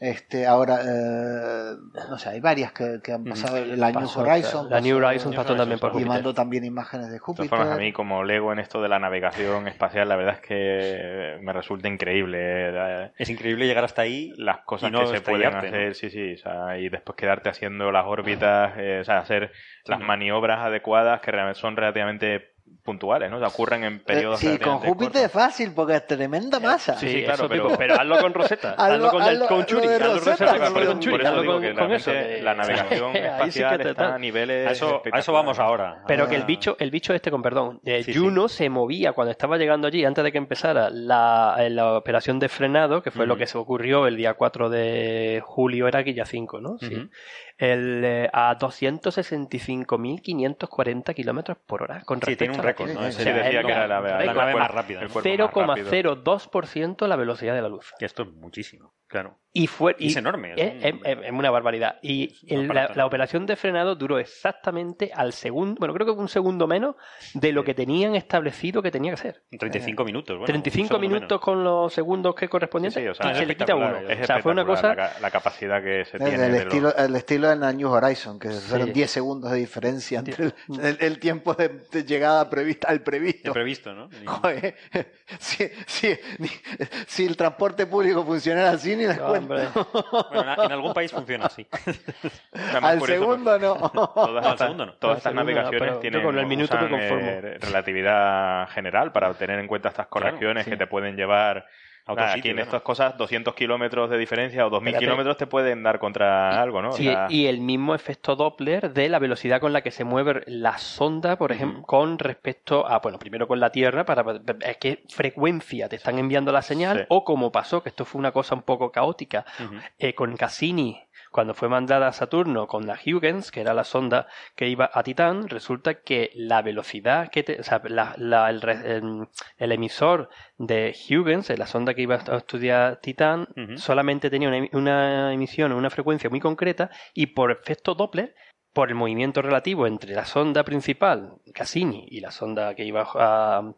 Este, ahora, eh, no sé, hay varias que, han pasado. La New Horizon. La New Horizon pasó también por Júpiter. Y mandó también imágenes de Júpiter. a mí, como lego en esto de la navegación espacial, la verdad es que me resulta increíble. Eh, es increíble llegar hasta ahí. Las cosas que se pueden hacer, sí, sí. O sea, y después quedarte haciendo las órbitas, eh, o sea, hacer las maniobras adecuadas que son relativamente puntuales, ¿no? ocurren en periodos Sí, con Júpiter es fácil porque es tremenda masa. Sí, sí claro, pero, pero, hazlo con Rosetta, hazlo, con el con Churi, hazlo Rosetta, con, Churi, hazlo con, con eso. La navegación espacial está a niveles a eso, a eso vamos ahora. Pero que el bicho, el bicho este, con perdón, eh, Juno se movía cuando estaba llegando allí, antes de que empezara la, la operación de frenado, que fue lo que se ocurrió el día 4 de julio, era aquí ya 5, ¿no? Sí el, eh, a 265.540 kilómetros por hora. Con sí, tiene un récord, ¿no? Sí, decía que era la, nave más rápida. 0,02% la velocidad de la luz. Que esto es muchísimo, claro. Y, fue, y, es enorme. Es, una barbaridad. Y la, operación de frenado duró exactamente al segundo, bueno, creo que un segundo menos de lo que tenían establecido que tenía que ser. 35 minutos. Bueno, 35 minutos con los segundos que corresponden y se le quita uno. o sea, fue una cosa... La, capacidad que se tiene. El, estilo, el estilo en la New Horizon, que fueron 10 segundos de diferencia entre el, tiempo de, llegada prevista al previsto. El previsto, ¿no? si, si, el transporte público funcionara así, ni las cuenta en algún país funciona así. Al segundo no. Todas, estas navegaciones tienen con el minuto eh, relatividad general para tener en cuenta estas correcciones que te pueden llevar aquí en estas cosas 200 kilómetros de diferencia o 2000 kilómetros te pueden dar contra algo, ¿no? Sí, y el mismo efecto Doppler de la velocidad con la que se mueve la sonda, por ejemplo, con respecto a, bueno, primero con la Tierra, para es qué frecuencia te están enviando la señal, o como pasó, que esto fue una cosa un poco caótica, eh, con Cassini cuando fue mandada a Saturno con la Huygens, que era la sonda que iba a Titán, resulta que la velocidad que o sea, el, emisor de Huygens, la sonda que iba a estudiar Titán, solamente tenía una, una emisión, una frecuencia muy concreta y por efecto Doppler por el movimiento relativo entre la sonda principal, Cassini, y la sonda que iba a,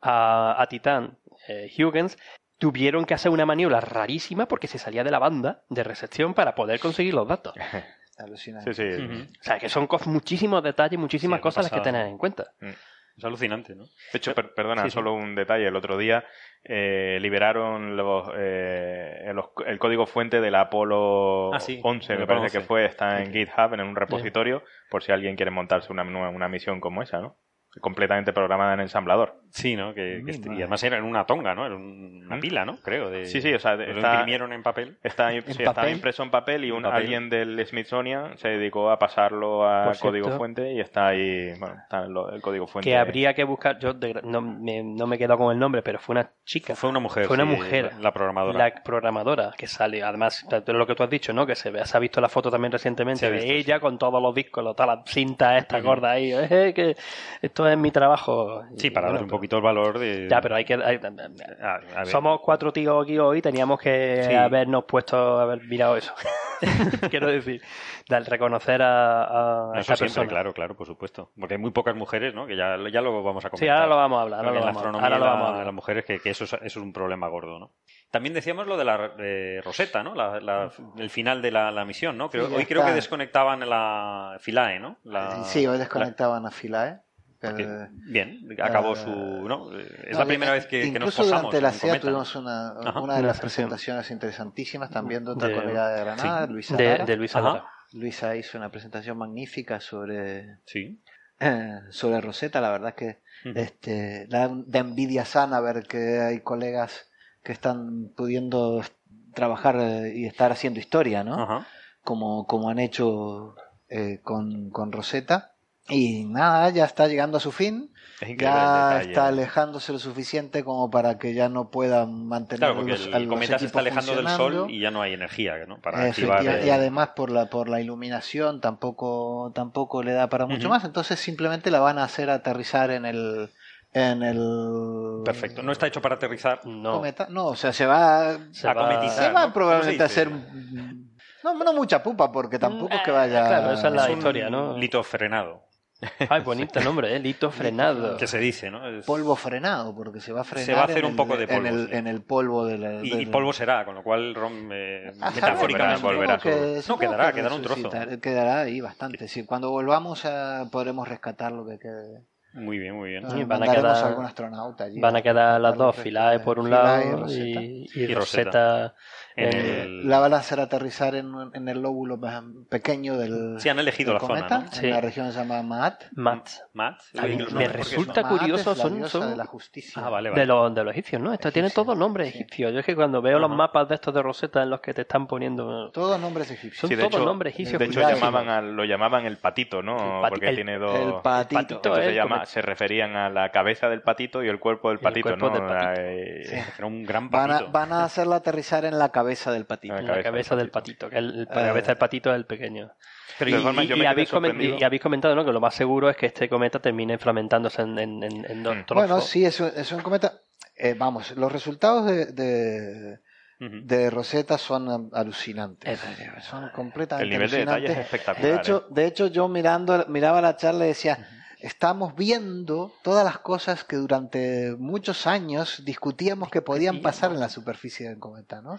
a, Titán, eh, Huygens, tuvieron que hacer una maniobra rarísima porque se salía de la banda de recepción para poder conseguir los datos. Alucinante. Sí, sí. O sea, que son muchísimos detalles, muchísimas cosas las que tener en cuenta. Mm. Es alucinante, ¿no? De hecho, perdona, solo un detalle. El otro día eh, liberaron los, eh, el código fuente del Apolo 11, ah, me parece que fue. Está en GitHub, en un repositorio, por si alguien quiere montarse una, una misión como esa, ¿no? completamente programada en ensamblador. Sí, ¿no? Que, y además era en una tonga, ¿no? Era una ¿Mm? pila, ¿no? Creo. De, sí, sí, o sea, lo imprimieron en papel. Está, impreso en papel y un, alguien del Smithsonian se dedicó a pasarlo a código fuente y está ahí, bueno, está el código fuente. Que habría que buscar, yo no, me, no me he quedado con el nombre, pero fue una chica. Fue una mujer. Fue una mujer. La programadora. La programadora que sale, además, lo que tú has dicho, ¿no? Que se, ve, se ha visto la foto también recientemente de ella con todos los discos, todas las cintas esta gorda ahí. Eh, que esto es mi trabajo. Sí, para un poco poquito el valor de... Ya, pero hay que... somos cuatro tíos aquí hoy, teníamos que habernos puesto, haber mirado eso. Quiero decir, de reconocer a, a esa persona. Claro, claro, por supuesto. Porque hay muy pocas mujeres, ¿no? Que ya, ya lo vamos a comentar. Sí, ahora lo vamos a hablar. Ahora, lo, la vamos, ahora lo vamos a hablar. las mujeres, que, que eso, es, eso, es, un problema gordo, ¿no? También decíamos lo de la Rosetta, ¿no? La, el final de la, misión, ¿no? Creo, hoy creo que desconectaban la Filae, ¿no? sí, hoy desconectaban a Filae. Bien, acabó su. ¿no? Es la primera vez que, nos posamos. durante la SEA tuvimos una, una de las presentaciones interesantísimas también de otra colega de Granada, Luisa de, Luisa Luisa hizo una presentación magnífica sobre. Sí. Eh, sobre Rosetta, la verdad es que este, da de envidia sana ver que hay colegas que están pudiendo trabajar eh, y estar haciendo historia, ¿no? Como, como han hecho eh, con, con Rosetta. Y nada, ya está llegando a su fin. ya está alejándose lo suficiente como para que ya no pueda mantener claro, porque el, cometa se está alejando del sol y ya no hay energía ¿no? para activar y, además por la por la iluminación tampoco tampoco le da para mucho más. Entonces simplemente la van a hacer aterrizar en el en el perfecto. No está hecho para aterrizar no. no o sea se va se a va, se va probablemente a hacer no, no mucha pupa porque tampoco es que vaya claro esa es la historia no lito frenado Ay, bonito nombre, ¿eh? Lito frenado. Que se dice, ¿no? Polvo frenado, porque se va a frenar. Se va a hacer un poco de polvo. En el, polvo de la. Y, polvo será, con lo cual eh, metafóricamente volverá. no, quedará, quedará un trozo. quedará ahí bastante. Sí, cuando volvamos podremos rescatar lo que quede. Muy bien, muy bien. van a quedar algún astronauta allí. Van a quedar las dos, Filae por un lado y Rosetta la van a hacer aterrizar en, en, el lóbulo más pequeño del. Sí, han elegido la cometa, zona. En la región se llama Maat. Maat. Maat. me resulta curioso, son, son de la justicia. Ah, vale, vale. De, los, de los egipcios, ¿no? Esto tiene todos nombres egipcios. Yo es que cuando veo los mapas de estos de Rosetta en los que te están poniendo. Todos nombres egipcios. Son todos nombres egipcios. De hecho, llamaban lo llamaban el patito, ¿no? Porque tiene dos. El patito. se, llama, se referían a la cabeza del patito y el cuerpo del patito, ¿no? Era un gran patito. Van a hacerla aterrizar en la cabeza del patito la cabeza, del patito, que el, la cabeza del patito es el pequeño. y, habéis comentado ¿no? que lo más seguro es que este cometa termine fragmentándose en, en, en dos mm. Bueno, sí, es, es un cometa. Eh, vamos, los resultados de, de, Rosetta son alucinantes. son completamente El nivel de detalle es espectacular. De hecho, ¿eh? de hecho yo mirando, miraba la charla y decía estamos viendo todas las cosas que durante muchos años discutíamos que podían pasar en la superficie del cometa, ¿no?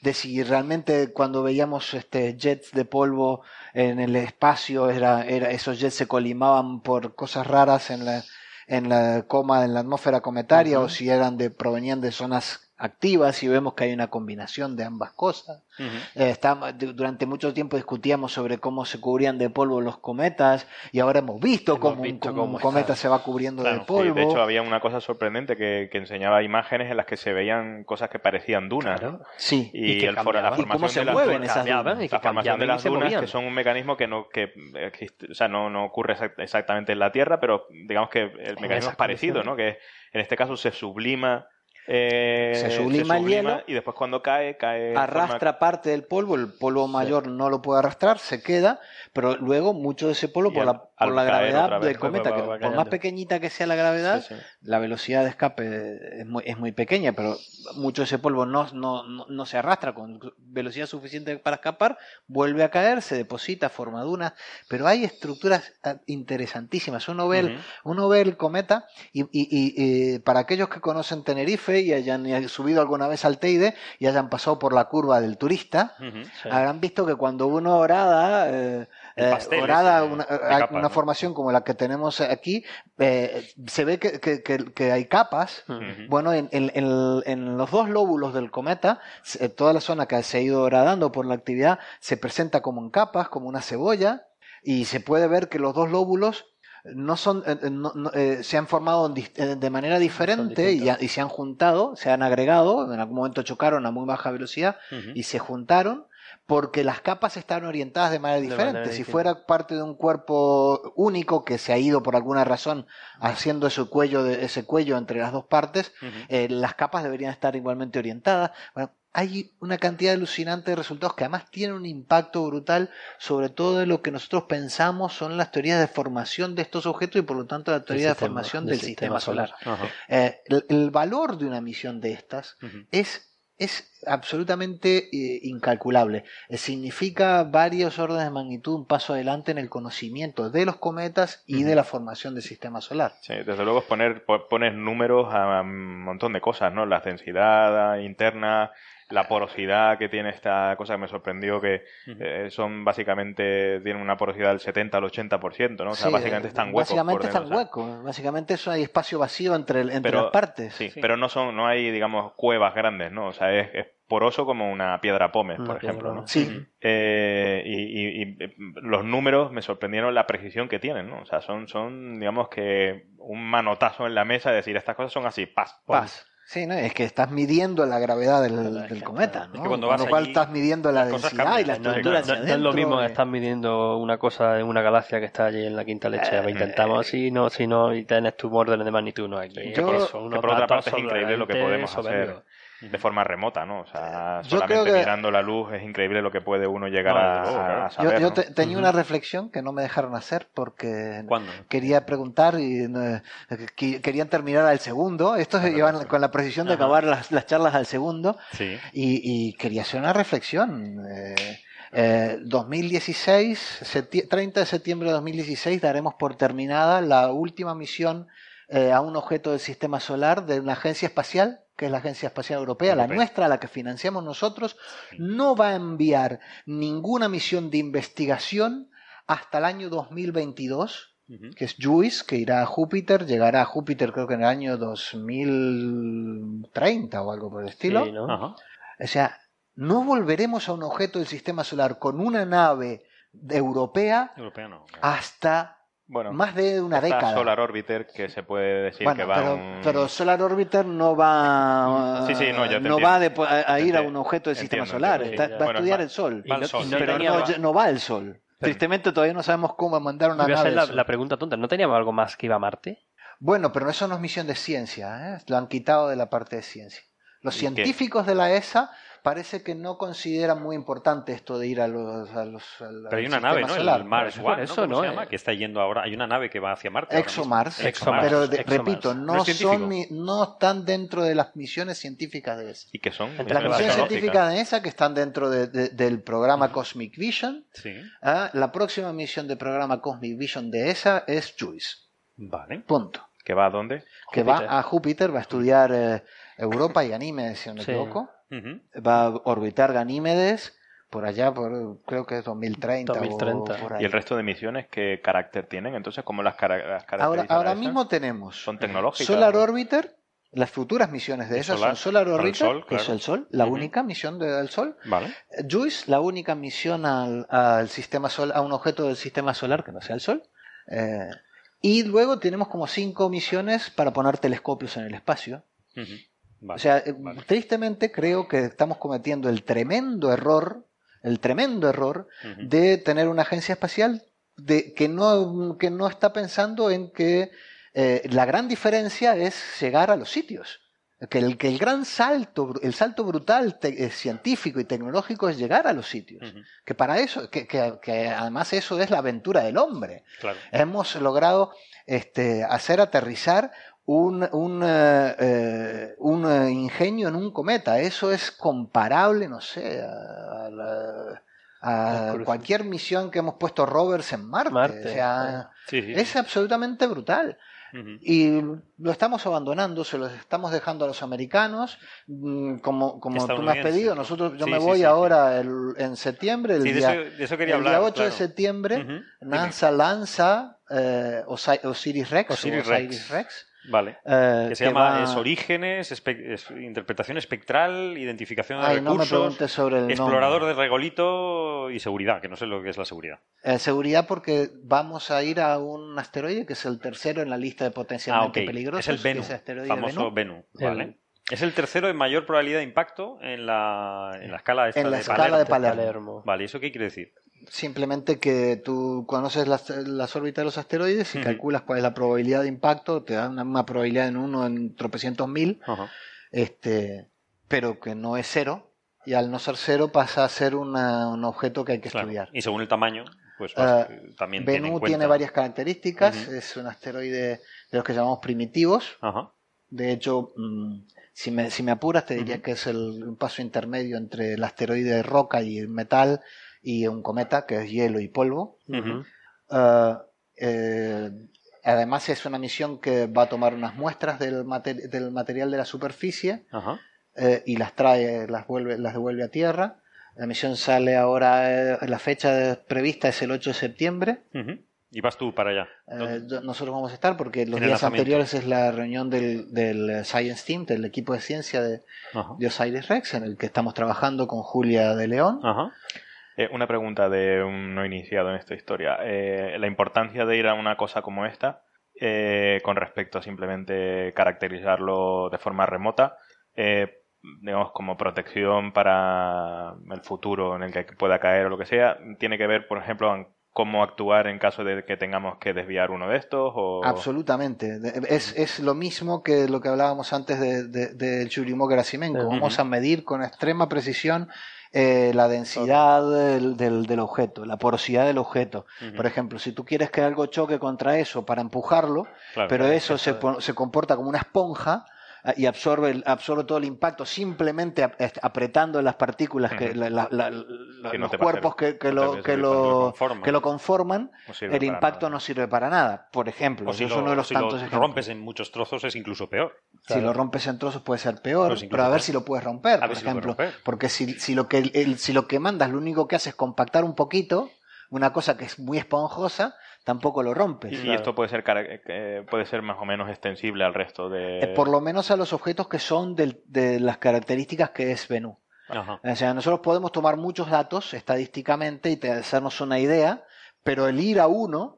De si realmente cuando veíamos este jets de polvo en el espacio, era, era, esos jets se colimaban por cosas raras en la, en la coma, en la atmósfera cometaria, o si eran de, provenían de zonas activas y vemos que hay una combinación de ambas cosas. Eh, durante mucho tiempo discutíamos sobre cómo se cubrían de polvo los cometas y ahora hemos visto cómo, un cometa se va cubriendo de polvo. de hecho, había una cosa sorprendente que, enseñaba imágenes en las que se veían cosas que parecían dunas. Sí. Y, el, la cómo se mueven esas dunas. La formación de las dunas, que son un mecanismo que no, que o sea, no, no ocurre exactamente en la Tierra, pero digamos que el mecanismo es parecido, ¿no? Que en este caso se sublima eh, se, sublima el hielo y después cuando cae, cae. Arrastra parte del polvo, el polvo mayor no lo puede arrastrar, se queda, pero luego mucho de ese polvo por la, por la gravedad del cometa, que por más pequeñita que sea la gravedad, la velocidad de escape es muy, es muy pequeña, pero mucho de ese polvo no, no, no, se arrastra con velocidad suficiente para escapar, vuelve a caer, se deposita, forma dunas, pero hay estructuras ah, interesantísimas. Uno ve, el, uno ve el cometa y, y, y para aquellos que conocen Tenerife, y hayan subido alguna vez al Teide y hayan pasado por la curva del turista, habrán visto que cuando uno orada, eh, eh orada una, una formación como la que tenemos aquí, eh, se ve que, que, hay capas. Bueno, en, en, en, los dos lóbulos del cometa, toda la zona que se ha ido horadando por la actividad se presenta como en capas, como una cebolla, y se puede ver que los dos lóbulos no son eh, eh, eh, se han formado de manera diferente y, se han juntado, se han agregado, en algún momento chocaron a muy baja velocidad y se juntaron porque las capas están orientadas de manera diferente. si fuera parte de un cuerpo único que se ha ido por alguna razón haciendo ese cuello, de, ese cuello entre las dos partes, las capas deberían estar igualmente orientadas. Bueno, hay una cantidad alucinante de resultados que además tienen un impacto brutal sobre todo de lo que nosotros pensamos son las teorías de formación de estos objetos y por lo tanto la teoría de formación del, sistema, solar. Eh, el, valor de una misión de estas es es absolutamente eh, incalculable. Eh, significa varios órdenes de magnitud, un paso adelante en el conocimiento de los cometas y de la formación del sistema solar. Sí, desde luego poner, pones números a un montón de cosas, ¿no? La densidad interna, la porosidad que tiene esta cosa que me sorprendió que eh, son básicamente tienen una porosidad del 70 al 80%, ¿no? O sea, básicamente están huecos. Básicamente están huecos, básicamente eso hay espacio vacío entre, entre las partes. Sí, pero no son no hay digamos cuevas grandes, ¿no? O sea, es, poroso como una piedra pómez, por ejemplo, ¿no? Sí. Eh, y, y, los números me sorprendieron la precisión que tienen, ¿no? O sea, son son digamos que un manotazo en la mesa de decir estas cosas son así, paz, paz. Sí, no, es que estás midiendo la gravedad del, cometa, ¿no? Con lo cual estás midiendo la densidad y la estructura no, es lo mismo que estás midiendo una cosa en una galaxia que está allí en la quinta leche. Eh, intentamos así, no, si no, y tienes tu orden de magnitud, no aquí. Yo, por, eso, por otra parte es increíble lo que podemos hacer de forma remota, ¿no? O sea, solamente mirando la luz es increíble lo que puede uno llegar a, saber. Yo, tenía una reflexión que no me dejaron hacer porque quería preguntar y querían terminar al segundo. Estos llevan con la precisión de acabar las, charlas al segundo. Y, quería hacer una reflexión. Eh, 2016, eh, 30 de septiembre de 2016, daremos por terminada la última misión eh, a un objeto del sistema solar de una agencia espacial que es la Agencia Espacial Europea, la nuestra, la que financiamos nosotros, no va a enviar ninguna misión de investigación hasta el año 2022, que es JUICE, que irá a Júpiter, llegará a Júpiter creo que en el año 2030 o algo por el estilo. O sea, no volveremos a un objeto del sistema solar con una nave europea, hasta bueno, más de una década. Solar Orbiter, que se puede decir que va pero, pero Solar Orbiter no va, no, va a, ir a un objeto del sistema solar, va a estudiar el Sol, pero no, va al Sol. Tristemente todavía no sabemos cómo mandar una nave. La, la, pregunta tonta, ¿no teníamos algo más que iba a Marte? Bueno, pero eso no es misión de ciencia, ¿eh? lo han quitado de la parte de ciencia. Los científicos de la ESA parece que no considera muy importante esto de ir a los. A los Pero hay una nave, ¿no? El Mars One, eso, ¿no? Se llama? Que está yendo ahora. Hay una nave que va hacia Marte. ExoMars. ExoMars. Pero repito, no, son no están dentro de las misiones científicas de ESA. ¿Y qué son? Las misiones científicas de ESA que están dentro del programa Cosmic Vision. Sí. ¿ah? la próxima misión del programa Cosmic Vision de ESA es JUICE. Vale. Punto. ¿Que va a dónde? Que va a Júpiter, va a estudiar eh, Europa y Ganímedes, si no me equivoco. Va a orbitar Ganímedes por allá, por, creo que es 2030. 2030. ¿Y el resto de misiones qué carácter tienen? Entonces, ¿cómo las, características? Ahora, ahora mismo tenemos ¿Son tecnológicas? Solar Orbiter, las futuras misiones de esas son Solar Orbiter, que es el Sol, la única misión del Sol. Vale. JUICE, la única misión al, al, sistema sol, a un objeto del sistema solar que no sea el Sol. Eh, y luego tenemos como cinco misiones para poner telescopios en el espacio o sea, eh, tristemente creo que estamos cometiendo el tremendo error, el tremendo error de tener una agencia espacial de, que, no, que no está pensando en que eh, la gran diferencia es llegar a los sitios. Que el, que el gran salto, el salto brutal eh, científico y tecnológico es llegar a los sitios. Que para eso, que, que, además eso es la aventura del hombre. Hemos logrado este, hacer aterrizar un, un, eh, eh, un, eh, ingenio en un cometa. Eso es comparable, no sé, a, cualquier misión que hemos puesto rovers en Marte. O sea, es absolutamente brutal. Y lo estamos abandonando, se lo estamos dejando a los americanos, mm, como, como tú me has pedido. Nosotros, yo me voy ahora en septiembre, el, día, el día 8 de septiembre, NASA lanza Osiris Rex, Osiris Rex Vale. Eh, que se llama Orígenes, Interpretación Espectral, Identificación de Recursos, Explorador de Regolito y Seguridad, que no sé lo que es la seguridad. Eh, seguridad porque vamos a ir a un asteroide que es el tercero en la lista de potencialmente ah, peligrosos. Es el Bennu, famoso Bennu. Vale. Es el tercero en mayor probabilidad de impacto en la, en la escala, esta en la de, escala de Palermo. Vale, ¿eso qué quiere decir? Simplemente que tú conoces las, las órbitas de los asteroides y calculas cuál es la probabilidad de impacto, te da una, probabilidad en uno en tropecientos mil, este, pero que no es cero, y al no ser cero pasa a ser un objeto que hay que estudiar. Y según el tamaño, pues uh, también Bennu tiene, varias características. Es un asteroide de los que llamamos primitivos. De hecho, mm, si, me, si me apuras, te diría que es el, un paso intermedio entre el asteroide de roca y el metal y un cometa, que es hielo y polvo. Uh, eh, además, es una misión que va a tomar unas muestras del, del material de la superficie. Eh, y las trae, las, vuelve, las devuelve a tierra. La misión sale ahora, eh, la fecha prevista es el 8 de septiembre. ¿Y vas tú para allá? Eh, nosotros vamos a estar porque los días anteriores es la reunión del, del, Science Team, del equipo de ciencia de, Osiris Rex, en el que estamos trabajando con Julia de León. Una pregunta de un no iniciado en esta historia. la importancia de ir a una cosa como esta, con respecto a simplemente caracterizarlo de forma remota, digamos, como protección para el futuro en el que pueda caer o lo que sea, tiene que ver, por ejemplo, cómo actuar en caso de que tengamos que desviar uno de estos? O... Absolutamente. Es, es lo mismo que lo que hablábamos antes del de, de, Vamos a medir con extrema precisión eh, la densidad del, del, objeto, la porosidad del objeto. Por ejemplo, si tú quieres que algo choque contra eso para empujarlo, pero eso se, se comporta como una esponja, y absorbe, absorbe todo el impacto simplemente apretando las partículas, que, los cuerpos que, lo, que, lo, que lo conforman, el impacto no sirve para nada. Por ejemplo, si, uno de los tantos lo rompes en muchos trozos es incluso peor. Si lo rompes en trozos puede ser peor, pero, a ver si lo puedes romper, por ejemplo. Porque si, si, lo que, el, si lo que mandas lo único que hace es compactar un poquito, una cosa que es muy esponjosa, tampoco lo rompes. Y esto puede ser, eh, puede ser más o menos extensible al resto de... Eh, por lo menos a los objetos que son de las características que es Venú. O sea, nosotros podemos tomar muchos datos estadísticamente y hacernos una idea, pero el ir a uno...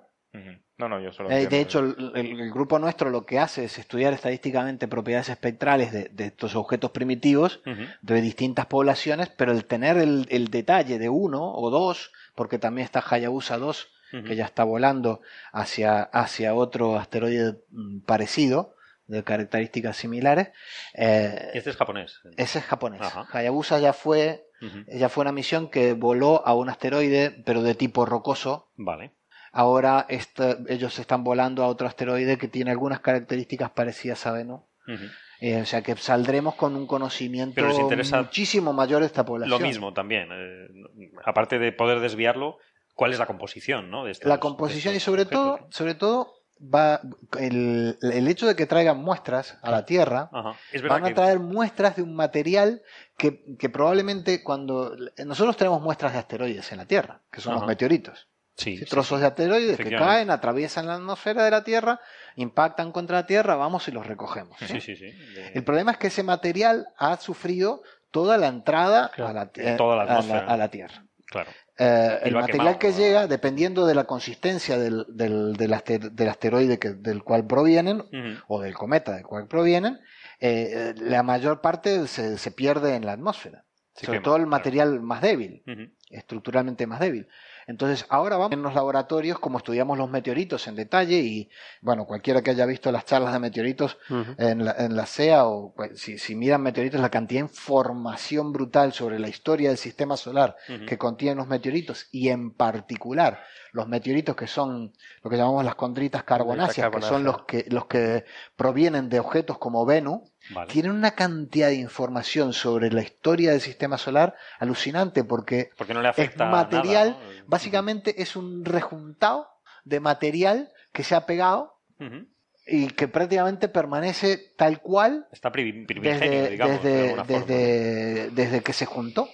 No, no, yo solo eh, de hecho, el, grupo nuestro lo que hace es estudiar estadísticamente propiedades espectrales de, estos objetos primitivos de distintas poblaciones, pero el tener el, el, detalle de uno o dos, porque también está Hayabusa 2, que ya está volando hacia, hacia otro asteroide mm, parecido, de características similares. Eh, este es japonés. Ese es japonés. Hayabusa ya fue, ya fue una misión que voló a un asteroide, pero de tipo rocoso. Vale. Ahora ellos están volando a otro asteroide que tiene algunas características parecidas a Venus. Eh, o sea que saldremos con un conocimiento muchísimo mayor de esta población. Lo mismo también. Eh, aparte de poder desviarlo, cuál es la composición, ¿no? la composición y sobre todo, sobre todo va el, el, hecho de que traigan muestras a la Tierra, van a traer muestras de un material que, que, probablemente cuando nosotros tenemos muestras de asteroides en la Tierra, que son los meteoritos. Sí, trozos de asteroides que caen, atraviesan la atmósfera de la Tierra, impactan contra la Tierra, vamos y los recogemos. El problema es que ese material ha sufrido toda la entrada a, la, a la Tierra. Claro. Eh, el material que llega, dependiendo de la consistencia del, del, del, asteroide que, del cual provienen, o del cometa del cual provienen, eh, la mayor parte se, se, pierde en la atmósfera. sobre todo el material más débil, estructuralmente más débil. Entonces, ahora vamos en los laboratorios, como estudiamos los meteoritos en detalle, y bueno, cualquiera que haya visto las charlas de meteoritos en, la, en, la, CEA, o pues, si, si, miran meteoritos, la cantidad de información brutal sobre la historia del sistema solar que contienen los meteoritos, y en particular los meteoritos que son lo que llamamos las condritas carbonáceas, que son los que, los que provienen de objetos como Venus, tienen una cantidad de información sobre la historia del sistema solar alucinante porque, no le afecta es material, básicamente es un rejuntado de material que se ha pegado y que prácticamente permanece tal cual Está desde, desde, desde que se juntó.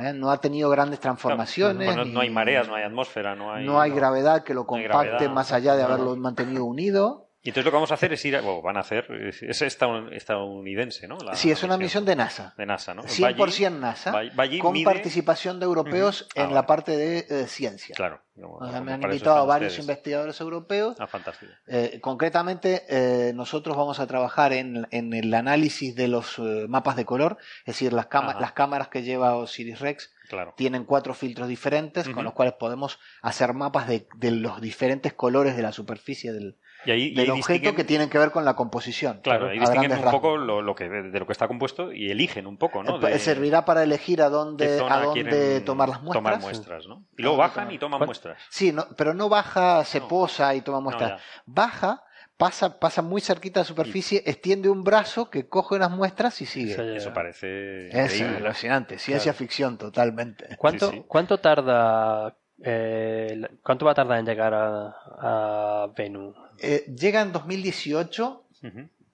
¿eh? No ha tenido grandes transformaciones. no, hay mareas, no hay atmósfera, no hay, no hay gravedad que lo compacte más allá de haberlo mantenido unido. Y entonces lo que vamos a hacer es ir, bueno, van a hacer, es estadounidense, ¿no? sí, es una misión de NASA. De NASA, ¿no? 100% NASA, con participación de europeos en ah, la parte de eh, ciencia. Claro. me han invitado a varios investigadores europeos. Ah, fantástico. Eh, concretamente, eh, nosotros vamos a trabajar en, en el análisis de los mapas de color, es decir, las, las cámaras que lleva Osiris Rex Claro. Tienen cuatro filtros diferentes con los cuales podemos hacer mapas de, de, los diferentes colores de la superficie del, del objeto que tienen que ver con la composición. Claro, ahí distinguen un poco lo, que, de lo que está compuesto y eligen un poco, ¿no? servirá para elegir a dónde, a dónde tomar las muestras. Tomar muestras, ¿no? Y luego bajan y toman muestras. Sí, pero no baja, se posa y toma muestras. baja pasa, pasa muy cerquita de la superficie, extiende un brazo que coge unas muestras y sigue. Eso, parece es alucinante, ciencia ficción totalmente. ¿Cuánto, ¿cuánto tarda eh, ¿Cuánto va a tardar en llegar a, a Venus? Eh, llega en 2018.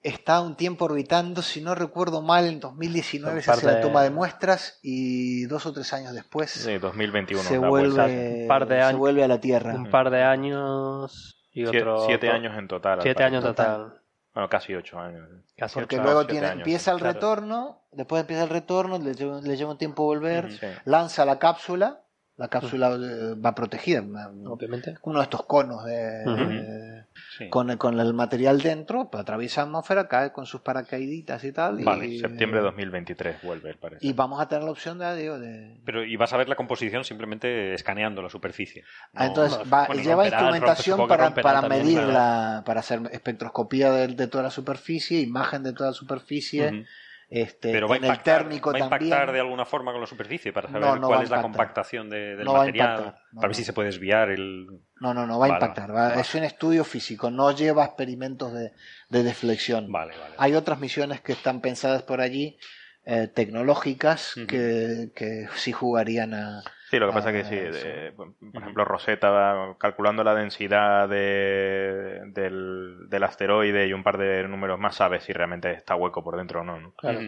Está un tiempo orbitando, si no recuerdo mal, en 2019 se hace la toma de muestras y dos o tres años después sí, 2021, se, vuelve, un par de años, se vuelve a la Tierra. Un par de años y otro... Siete, años en total. Siete años en total. Bueno, casi ocho años. Porque luego tiene, empieza el retorno, después empieza el retorno, le lleva, un tiempo volver, lanza la cápsula la cápsula eh, va protegida, obviamente. Uno de estos conos de, con, el material dentro, atraviesa la atmósfera, cae con sus paracaíditas y tal. Vale, septiembre de 2023 vuelve, parece. Y vamos a tener la opción de, de... Pero, y vas a ver la composición simplemente escaneando la superficie. Ah, entonces, lleva instrumentación para, para medirla, para hacer espectroscopía de, toda la superficie, imagen de toda la superficie. Este, Pero va, a impactar, ¿va a impactar de alguna forma con la superficie para saber cuál es la compactación del material, para ver si se puede desviar el... No, no, no va a impactar. Es un estudio físico, no lleva experimentos de, deflexión. Vale, Hay otras misiones que están pensadas por allí, eh, tecnológicas, que, que sí jugarían a, Sí, lo que pasa es que sí, por ejemplo, Rosetta calculando la densidad de, del, del, asteroide y un par de números más sabe si realmente está hueco por dentro o no. Claro.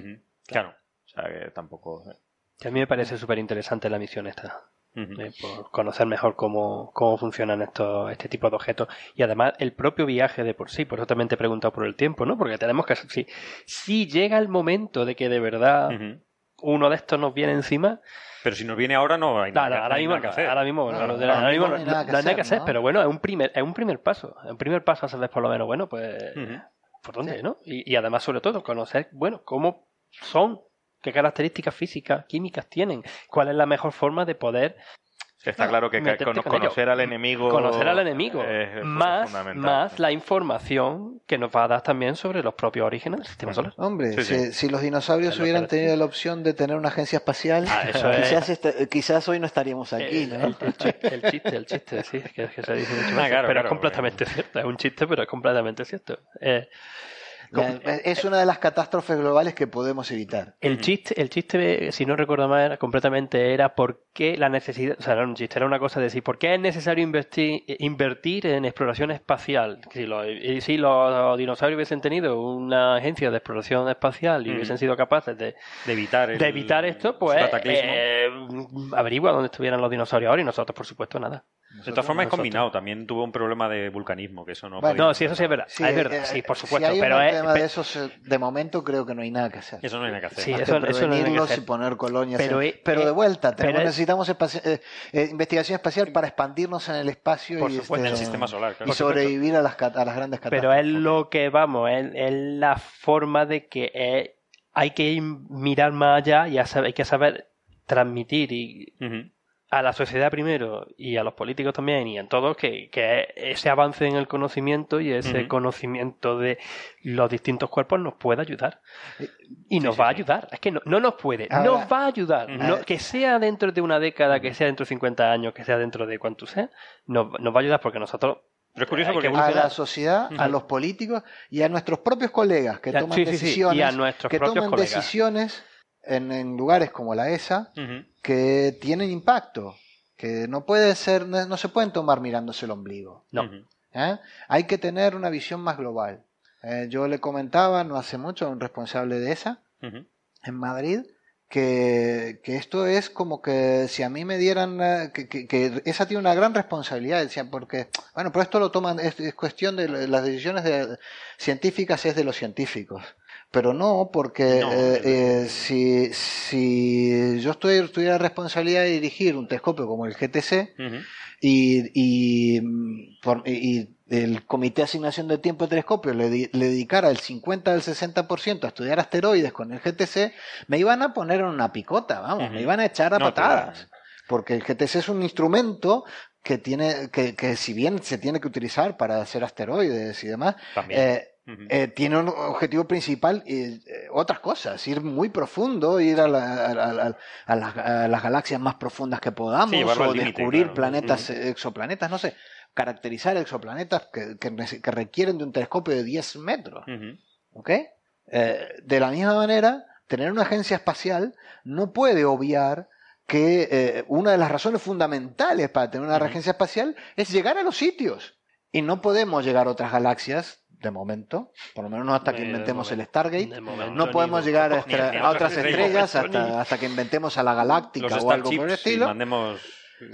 claro. O sea que tampoco. a mí me parece súper interesante la misión esta. Eh, por conocer mejor cómo, cómo funcionan estos, este tipo de objetos y además el propio viaje de por sí, por eso también te he preguntado por el tiempo, ¿no? Porque tenemos que, si, si llega el momento de que de verdad uno de estos nos viene encima, pero si nos viene ahora no hay nada, ahora, mismo, que hacer. Ahora mismo, no, hay nada que hacer, pero bueno, es un primer, es un primer paso. Es un primer paso a saber por lo menos, bueno, pues, ¿por dónde, no? Y, y, además, sobre todo, conocer, bueno, cómo son, qué características físicas, químicas tienen, cuál es la mejor forma de poder Está claro que conocer al enemigo. Conocer al enemigo. más, más la información que nos va a dar también sobre los propios orígenes del sistema solar. Hombre, si, los dinosaurios hubieran tenido la opción de tener una agencia espacial, ah, quizás, este, quizás, hoy no estaríamos aquí. El, ¿no? el, chiste, el chiste, sí, es que, se dice mucho ah, pero es completamente cierto. Es un chiste, pero es completamente cierto. Eh, es una de las catástrofes globales que podemos evitar. El chiste, el chiste, si no recuerdo mal, completamente era por qué la necesidad, o sea, era un chiste, era una cosa de decir, ¿por qué es necesario invertir, invertir en exploración espacial? Si los, si los dinosaurios hubiesen tenido una agencia de exploración espacial y hubiesen sido capaces de, evitar, de evitar esto, pues eh, averigua dónde estuvieran los dinosaurios ahora y nosotros, por supuesto, nada de todas formas, es combinado. También tuvo un problema de vulcanismo, que eso no. no, sí, eso sí es verdad. Sí, es verdad, sí, por supuesto. Si hay pero un tema de esos, eh, de momento creo que no hay nada que hacer. Eso no hay nada que hacer. Sí, eso, eso, no hay que hacer. y poner colonias. Pero, pero de vuelta, tenemos, necesitamos eh, eh, investigación espacial para expandirnos en el espacio por y, supuesto, este, en el sistema solar. y sobrevivir a las, a las grandes catástrofes. Pero es lo que vamos, es, es la forma de que hay que mirar más allá y hay que saber transmitir y a la sociedad primero y a los políticos también y en todos que, que ese avance en el conocimiento y ese conocimiento de los distintos cuerpos nos puede ayudar. Eh, y nos va a ayudar. Es que no, no nos puede nos va a ayudar. Que sea dentro de una década que sea dentro de 50 años que sea dentro de cuánto sea nos, nos va a ayudar porque nosotros pero es curioso porque a la sociedad, a los políticos y a nuestros propios colegas que toman decisiones, y a nuestros que toman decisiones en, lugares como la ESA que tienen impacto, que no puede ser, no, se pueden tomar mirándose el ombligo. No. ¿Eh? Hay que tener una visión más global. Eh, yo le comentaba no hace mucho a un responsable de ESA en Madrid que, que, esto es como que si a mí me dieran eh, que, que, esa tiene una gran responsabilidad decía porque bueno pero esto lo toman es, es cuestión de las decisiones de, científicas es de los científicos pero no, porque eh, eh, si, si yo estoy, tuviera la responsabilidad de dirigir un telescopio como el GTC y, y, y, el Comité de Asignación de Tiempo de Telescopio le, le dedicara el 50 al 60% a estudiar asteroides con el GTC, me iban a poner en una picota, vamos, me iban a echar a patadas. porque el GTS es un instrumento que tiene, que, que si bien se tiene que utilizar para hacer asteroides y demás, eh, eh, tiene un objetivo principal y eh, otras cosas, ir muy profundo, ir a, las galaxias más profundas que podamos, o descubrir planetas, exoplanetas, no sé, caracterizar exoplanetas que, que, requieren de un telescopio de 10 metros. ¿Ok? Eh, de la misma manera, tener una agencia espacial no puede obviar que una de las razones fundamentales para tener una agencia espacial es llegar a los sitios. Y no podemos llegar a otras galaxias de momento, por lo menos no hasta que inventemos el Stargate. No podemos llegar a, otras estrellas hasta, hasta, que inventemos a la Galáctica o algo por el estilo. mandemos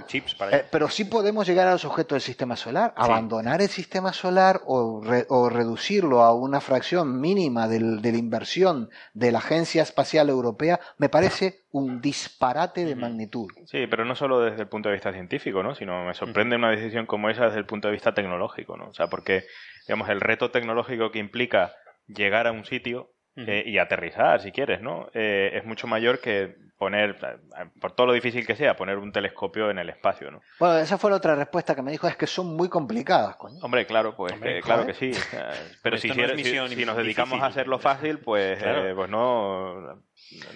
chips para eh, pero sí podemos llegar a los objetos del sistema solar. Abandonar el sistema solar o, o, reducirlo a una fracción mínima del, de la inversión de la Agencia Espacial Europea me parece un disparate de magnitud. Sí, pero no solo desde el punto de vista científico, ¿no? sino me sorprende una decisión como esa desde el punto de vista tecnológico. ¿no? O sea, porque digamos, el reto tecnológico que implica llegar a un sitio eh, y aterrizar, si quieres, ¿no? Eh, es mucho mayor que poner, por todo lo difícil que sea, poner un telescopio en el espacio, ¿no? Bueno, esa fue la otra respuesta que me dijo, es que son muy complicadas, coño. Hombre, claro, pues claro que sí. pero si, si, nos dedicamos a hacerlo fácil, pues, eh, pues no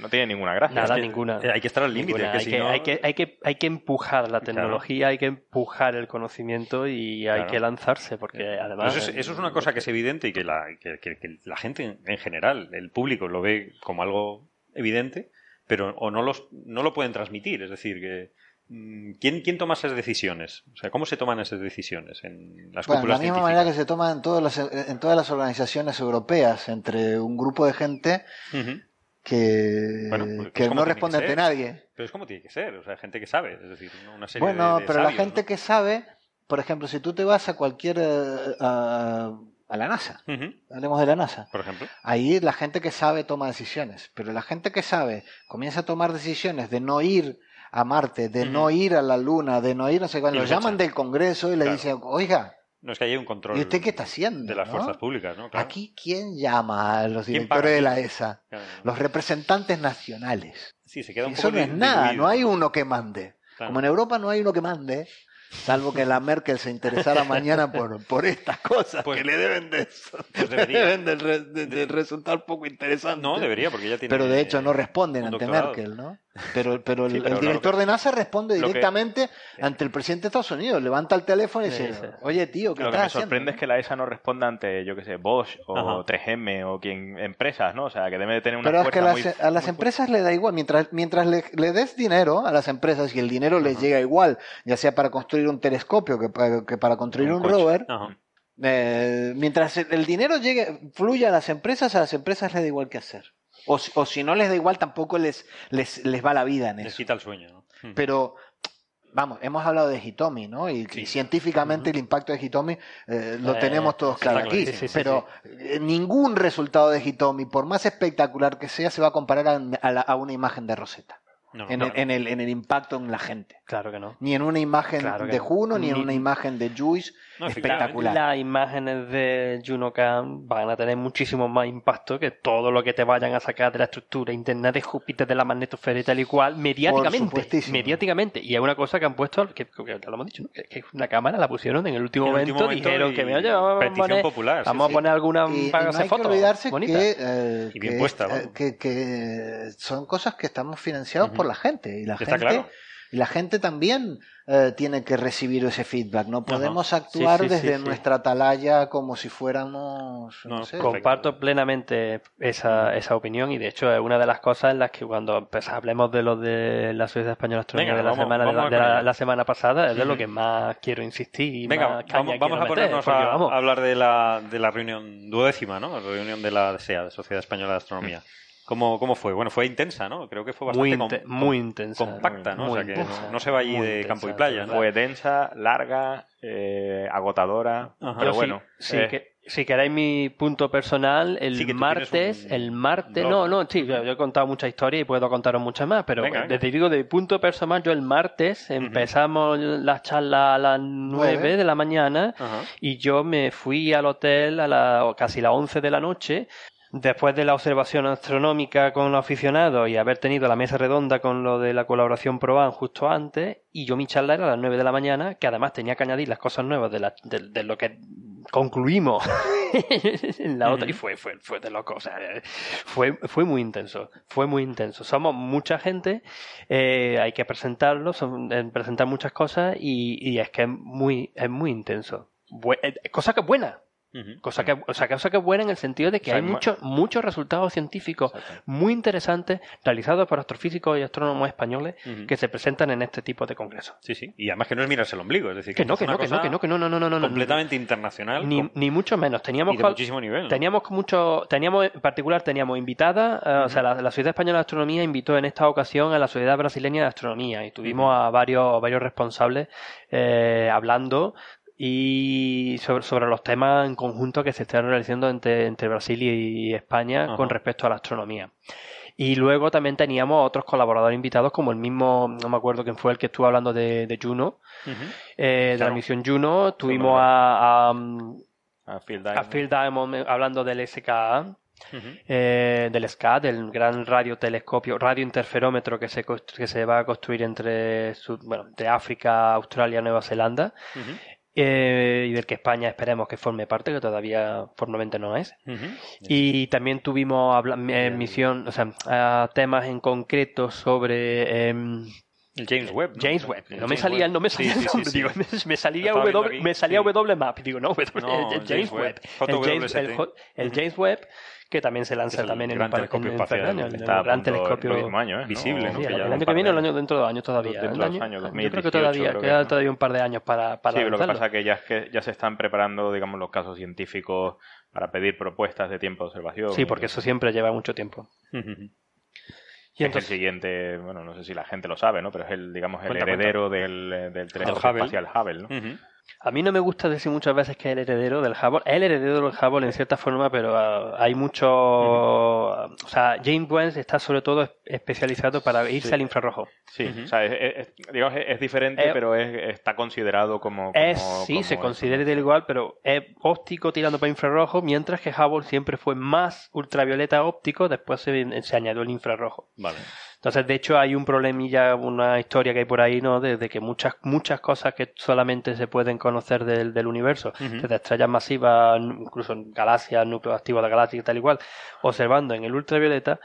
no tiene ninguna gracia. Nada, ninguna. Hay que estar al límite. Hay, que, hay, que, hay, que, hay que empujar la tecnología, hay que empujar el conocimiento y hay que lanzarse, porque además... Eso es, una cosa que es evidente y que la, que, la gente en general, el público, lo ve como algo evidente, pero o no, los, no lo pueden transmitir. Es decir, que mm, ¿Quién, ¿Quién toma esas decisiones? O sea, ¿cómo se toman esas decisiones en las bueno, De la misma manera que se toman en todas las, en todas las organizaciones europeas, entre un grupo de gente que, pues, que no responde ante nadie. Pero es como tiene que ser, o sea, gente que sabe, es decir, una serie Bueno, de, pero la gente que sabe, por ejemplo, si tú te vas a cualquier... Eh, a, la NASA, hablemos de la NASA. Por ejemplo. Ahí la gente que sabe toma decisiones, pero la gente que sabe comienza a tomar decisiones de no ir a Marte, de no ir a la Luna, de no ir, no sé cuándo, lo llaman del Congreso y le dicen, oiga, no es que haya un control. ¿Y usted qué está haciendo? De las fuerzas públicas, ¿no? Aquí, ¿quién llama a los directores de la ESA? Los representantes nacionales. Sí, se queda un Eso no es nada, no hay uno que mande. Como en Europa no hay uno que mande, Salvo que la Merkel se interesara mañana por, por estas cosas pues, que le deben de eso. Pues deben de, resultar poco interesante. No, debería, porque ya tiene. Pero de hecho no responden ante Merkel, ¿no? Pero, pero el, director de NASA responde directamente ante el presidente de Estados Unidos. Levanta el teléfono y dice: Oye, tío, ¿qué Lo que me sorprende es que la ESA no responda ante, yo qué sé, Bosch o 3M o quien empresas, ¿no? O sea, que debe de tener una Pero es que a las empresas le da igual. Mientras, mientras le, le, des dinero a las empresas y el dinero les llega igual, ya sea para construir un telescopio que para, que para construir un, rover. Eh, mientras el dinero llegue, fluya a las empresas, a las empresas les da igual qué hacer. O, o si no les da igual, tampoco les, les, les va la vida en les eso. quita el sueño. ¿no? Pero, vamos, hemos hablado de Hitomi, ¿no? Y, científicamente el impacto de Hitomi eh, lo eh, tenemos todos claro aquí. pero ningún resultado de Hitomi, por más espectacular que sea, se va a comparar a, a una imagen de Rosetta en, el, en, el, en, el, impacto en la gente. Claro que no. Ni en una imagen de Juno, ni, en una imagen de Juice espectacular. Las imágenes de Junocam van a tener muchísimo más impacto que todo lo que te vayan a sacar de la estructura interna de Júpiter, de la magnetosfera y tal y cual, mediáticamente. Mediáticamente. Y es una cosa que han puesto, que, lo hemos dicho, que, una cámara la pusieron en el último, momento, dijeron que me oye, vamos, a poner, popular, vamos a poner alguna y, para no hay fotos. Que olvidarse que, eh, y bien puesta, eh, que, que, son cosas que estamos financiados por la gente. Y la gente. Y la gente también eh, tiene que recibir ese feedback. No podemos actuar desde nuestra atalaya como si fuéramos. No, sé, comparto plenamente esa, esa opinión y de hecho es una de las cosas en las que cuando pues, hablemos de lo de la Sociedad Española Astronómica de, la, semana, de, la, semana pasada, es de lo que más quiero insistir. Y Venga, vamos, vamos a ponernos a, hablar de la, de la reunión duodécima, ¿no? La reunión de la SEA, de Sociedad Española de Astronomía. ¿Cómo, ¿Cómo, fue? Bueno, fue intensa, ¿no? Creo que fue bastante muy, intensa, compacta, ¿no? o sea, que no, se va allí de campo y playa. ¿no? Fue densa, larga, eh, agotadora, pero bueno. Sí, eh, si queréis mi punto personal, el martes, el martes, no, no, sí, yo, he contado mucha historia y puedo contaros muchas más, pero desde digo de punto personal, yo el martes empezamos la charla a las 9 de la mañana y yo me fui al hotel a la, casi las 11 de la noche después de la observación astronómica con los aficionados y haber tenido la mesa redonda con lo de la colaboración Proban justo antes, y yo mi charla era a las 9 de la mañana, que además tenía que añadir las cosas nuevas de, de, lo que concluimos en la otra, y fue, fue, fue de loco, o sea, fue, fue muy intenso, fue muy intenso. Somos mucha gente, eh, hay que presentarlo, son, eh, presentar muchas cosas, y, y, es que es muy, es muy intenso. Eh, cosa que Cosa que, o sea, cosa que es buena en el sentido de que hay muchos muchos resultados científicos muy interesantes realizados por astrofísicos y astrónomos españoles que se presentan en este tipo de congresos. Sí, sí. Y además que no es mirarse el ombligo, es decir, que, no, que no, que no, que no, que no, no, no, no, completamente internacional. Ni, ni, mucho menos. Teníamos y de muchísimo nivel. Teníamos mucho, teníamos en particular teníamos invitada, eh, o sea, la, la, Sociedad Española de Astronomía invitó en esta ocasión a la Sociedad Brasileña de Astronomía y tuvimos a varios varios responsables eh, hablando y sobre, sobre, los temas en conjunto que se están realizando entre, entre Brasil y, España con respecto a la astronomía. Y luego también teníamos otros colaboradores invitados, como el mismo, no me acuerdo quién fue el que estuvo hablando de, Juno, eh, de la misión Juno. Tuvimos a, a, Phil Diamond. hablando del SKA. Eh, del SCA, del gran radiotelescopio, radiointerferómetro que se, que se va a construir entre, bueno, de África, Australia, Nueva Zelanda. Eh, y del que España esperemos que forme parte, que todavía formalmente no es. Y también tuvimos emisión, o sea, temas en concreto sobre em, el James Webb. James Webb. No me salía, no me salía el nombre, digo, me, salía W, me salía W Map, digo, no, el, James Webb. El James, el James Webb que también se lanza también en, gran telescopio espacial, el, gran telescopio año, ¿eh? visible. Sí, el, año que viene o el año dentro de dos años todavía. Dentro de dos años, 2018, yo creo que todavía creo queda todavía un par de años para, para Sí, lo que pasa es que ya, es que ya se están preparando, digamos, los casos científicos para pedir propuestas de tiempo de observación. Sí, porque eso siempre lleva mucho tiempo. Y entonces, el siguiente, bueno, no sé si la gente lo sabe, ¿no? Pero es el, digamos, el heredero del, del telescopio espacial Hubble, ¿no? A mí no me gusta decir muchas veces que es el heredero del Hubble. Es el heredero del Hubble en cierta forma, pero ah, hay mucho... O sea, James Webb está sobre todo especializado para irse al infrarrojo. Sí, o sea, es, digamos, es diferente, eh, pero está considerado como... es, sí, se considera de igual, pero es óptico tirando para infrarrojo, mientras que Hubble siempre fue más ultravioleta óptico, después se, se añadió el infrarrojo. Vale. Entonces, de hecho, hay un problemilla, una historia que hay por ahí, ¿no? De, que muchas, muchas cosas que solamente se pueden conocer del, del universo, desde estrellas masivas, incluso galaxias, núcleos activos de galaxias y tal igual, observando en el ultravioleta,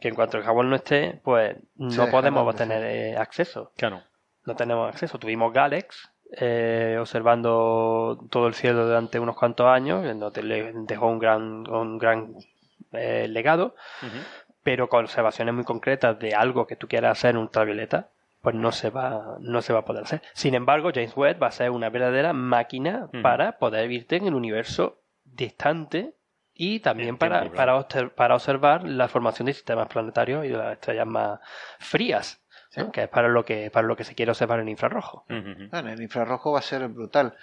que en cuanto el jabón no esté, pues no podemos tener eh, acceso. Claro. No tenemos acceso. Tuvimos Galex, eh, observando todo el cielo durante unos cuantos años, donde le dejó un gran, un gran eh, legado, pero con observaciones muy concretas de algo que tú quieras hacer en ultravioleta, pues no se va, no se va a poder hacer. Sin embargo, James Webb va a ser una verdadera máquina para poder irte en el universo distante y también para, para, para, observar la formación de sistemas planetarios y de las estrellas más frías. que es para lo que para lo que se quiere observar en infrarrojo. En el infrarrojo va a ser brutal.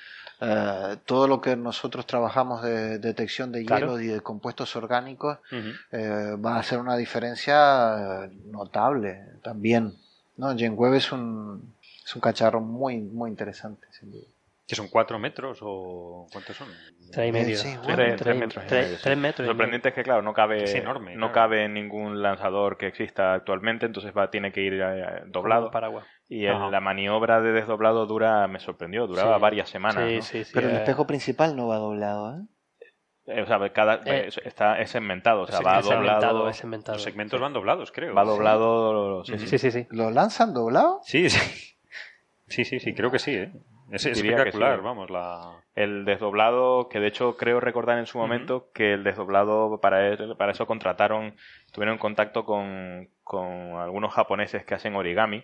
Eh, todo lo que nosotros trabajamos de, detección de hielo y de compuestos orgánicos eh, va a hacer una diferencia eh, notable también. ¿no? Webb es un, es un cacharro muy, muy interesante, sin duda. ¿Que son cuatro metros o cuántos son? Tres y medio. tres, metros. Tres, metros. Lo sorprendente es que, claro, no cabe, no cabe ningún lanzador que exista actualmente, entonces va, tiene que ir doblado. Paraguas. Y en la maniobra de desdoblado dura, me sorprendió, duraba varias semanas. Pero el espejo principal no va doblado, ¿eh? eh o sea, cada, eh, está, es segmentado, o sea, va doblado. Es Los segmentos van doblados, creo. Va doblado. Sí, sí, sí. ¿Lo lanzan doblado? Sí, sí. Sí, sí, sí, creo que sí, ¿eh? Es espectacular, vamos, la... El desdoblado, que de hecho creo recordar en su momento que el desdoblado, para, para eso contrataron, tuvieron contacto con, con algunos japoneses que hacen origami,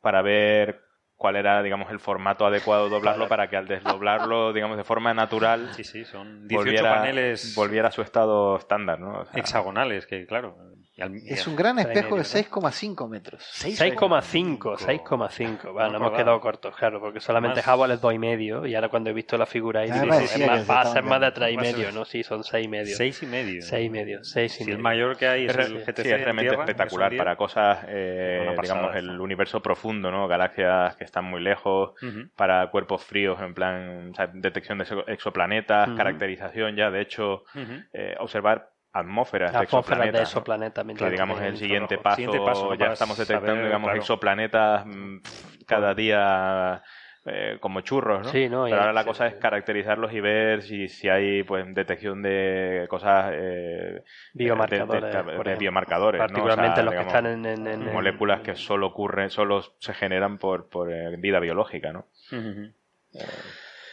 para ver cuál era, digamos, el formato adecuado de doblarlo para que al desdoblarlo, digamos, de forma natural, sí, sí, son 18 volviera, paneles volviera a su estado estándar, ¿no? hexagonales, que claro. Es un gran espejo de 6,5 metros. 6,5, 6,5. Bueno, hemos quedado cortos, claro, porque solamente Hubble es 2,5 y ahora cuando he visto la figura ahí, va a ser más de 3,5, ¿no? Sí, son 6,5. 6,5. 6,5, 6 Si el mayor que hay es, el GTC. Sí, es realmente espectacular para cosas, eh, digamos, el universo profundo, ¿no? Galaxias que están muy lejos, para cuerpos fríos, en plan, detección de exoplanetas, caracterización ya, de hecho, eh, observar atmósferas, de exoplanetas. De que digamos el siguiente paso, ya estamos detectando digamos exoplanetas mm, cada día eh, como churros, ¿no? Sí, ¿no? Pero ahora la cosa es caracterizarlos y ver si, si hay pues detección de cosas eh, biomarcadores, de, biomarcadores, particularmente los que están en, moléculas que solo ocurren, solo se generan por, por eh, vida biológica, ¿no?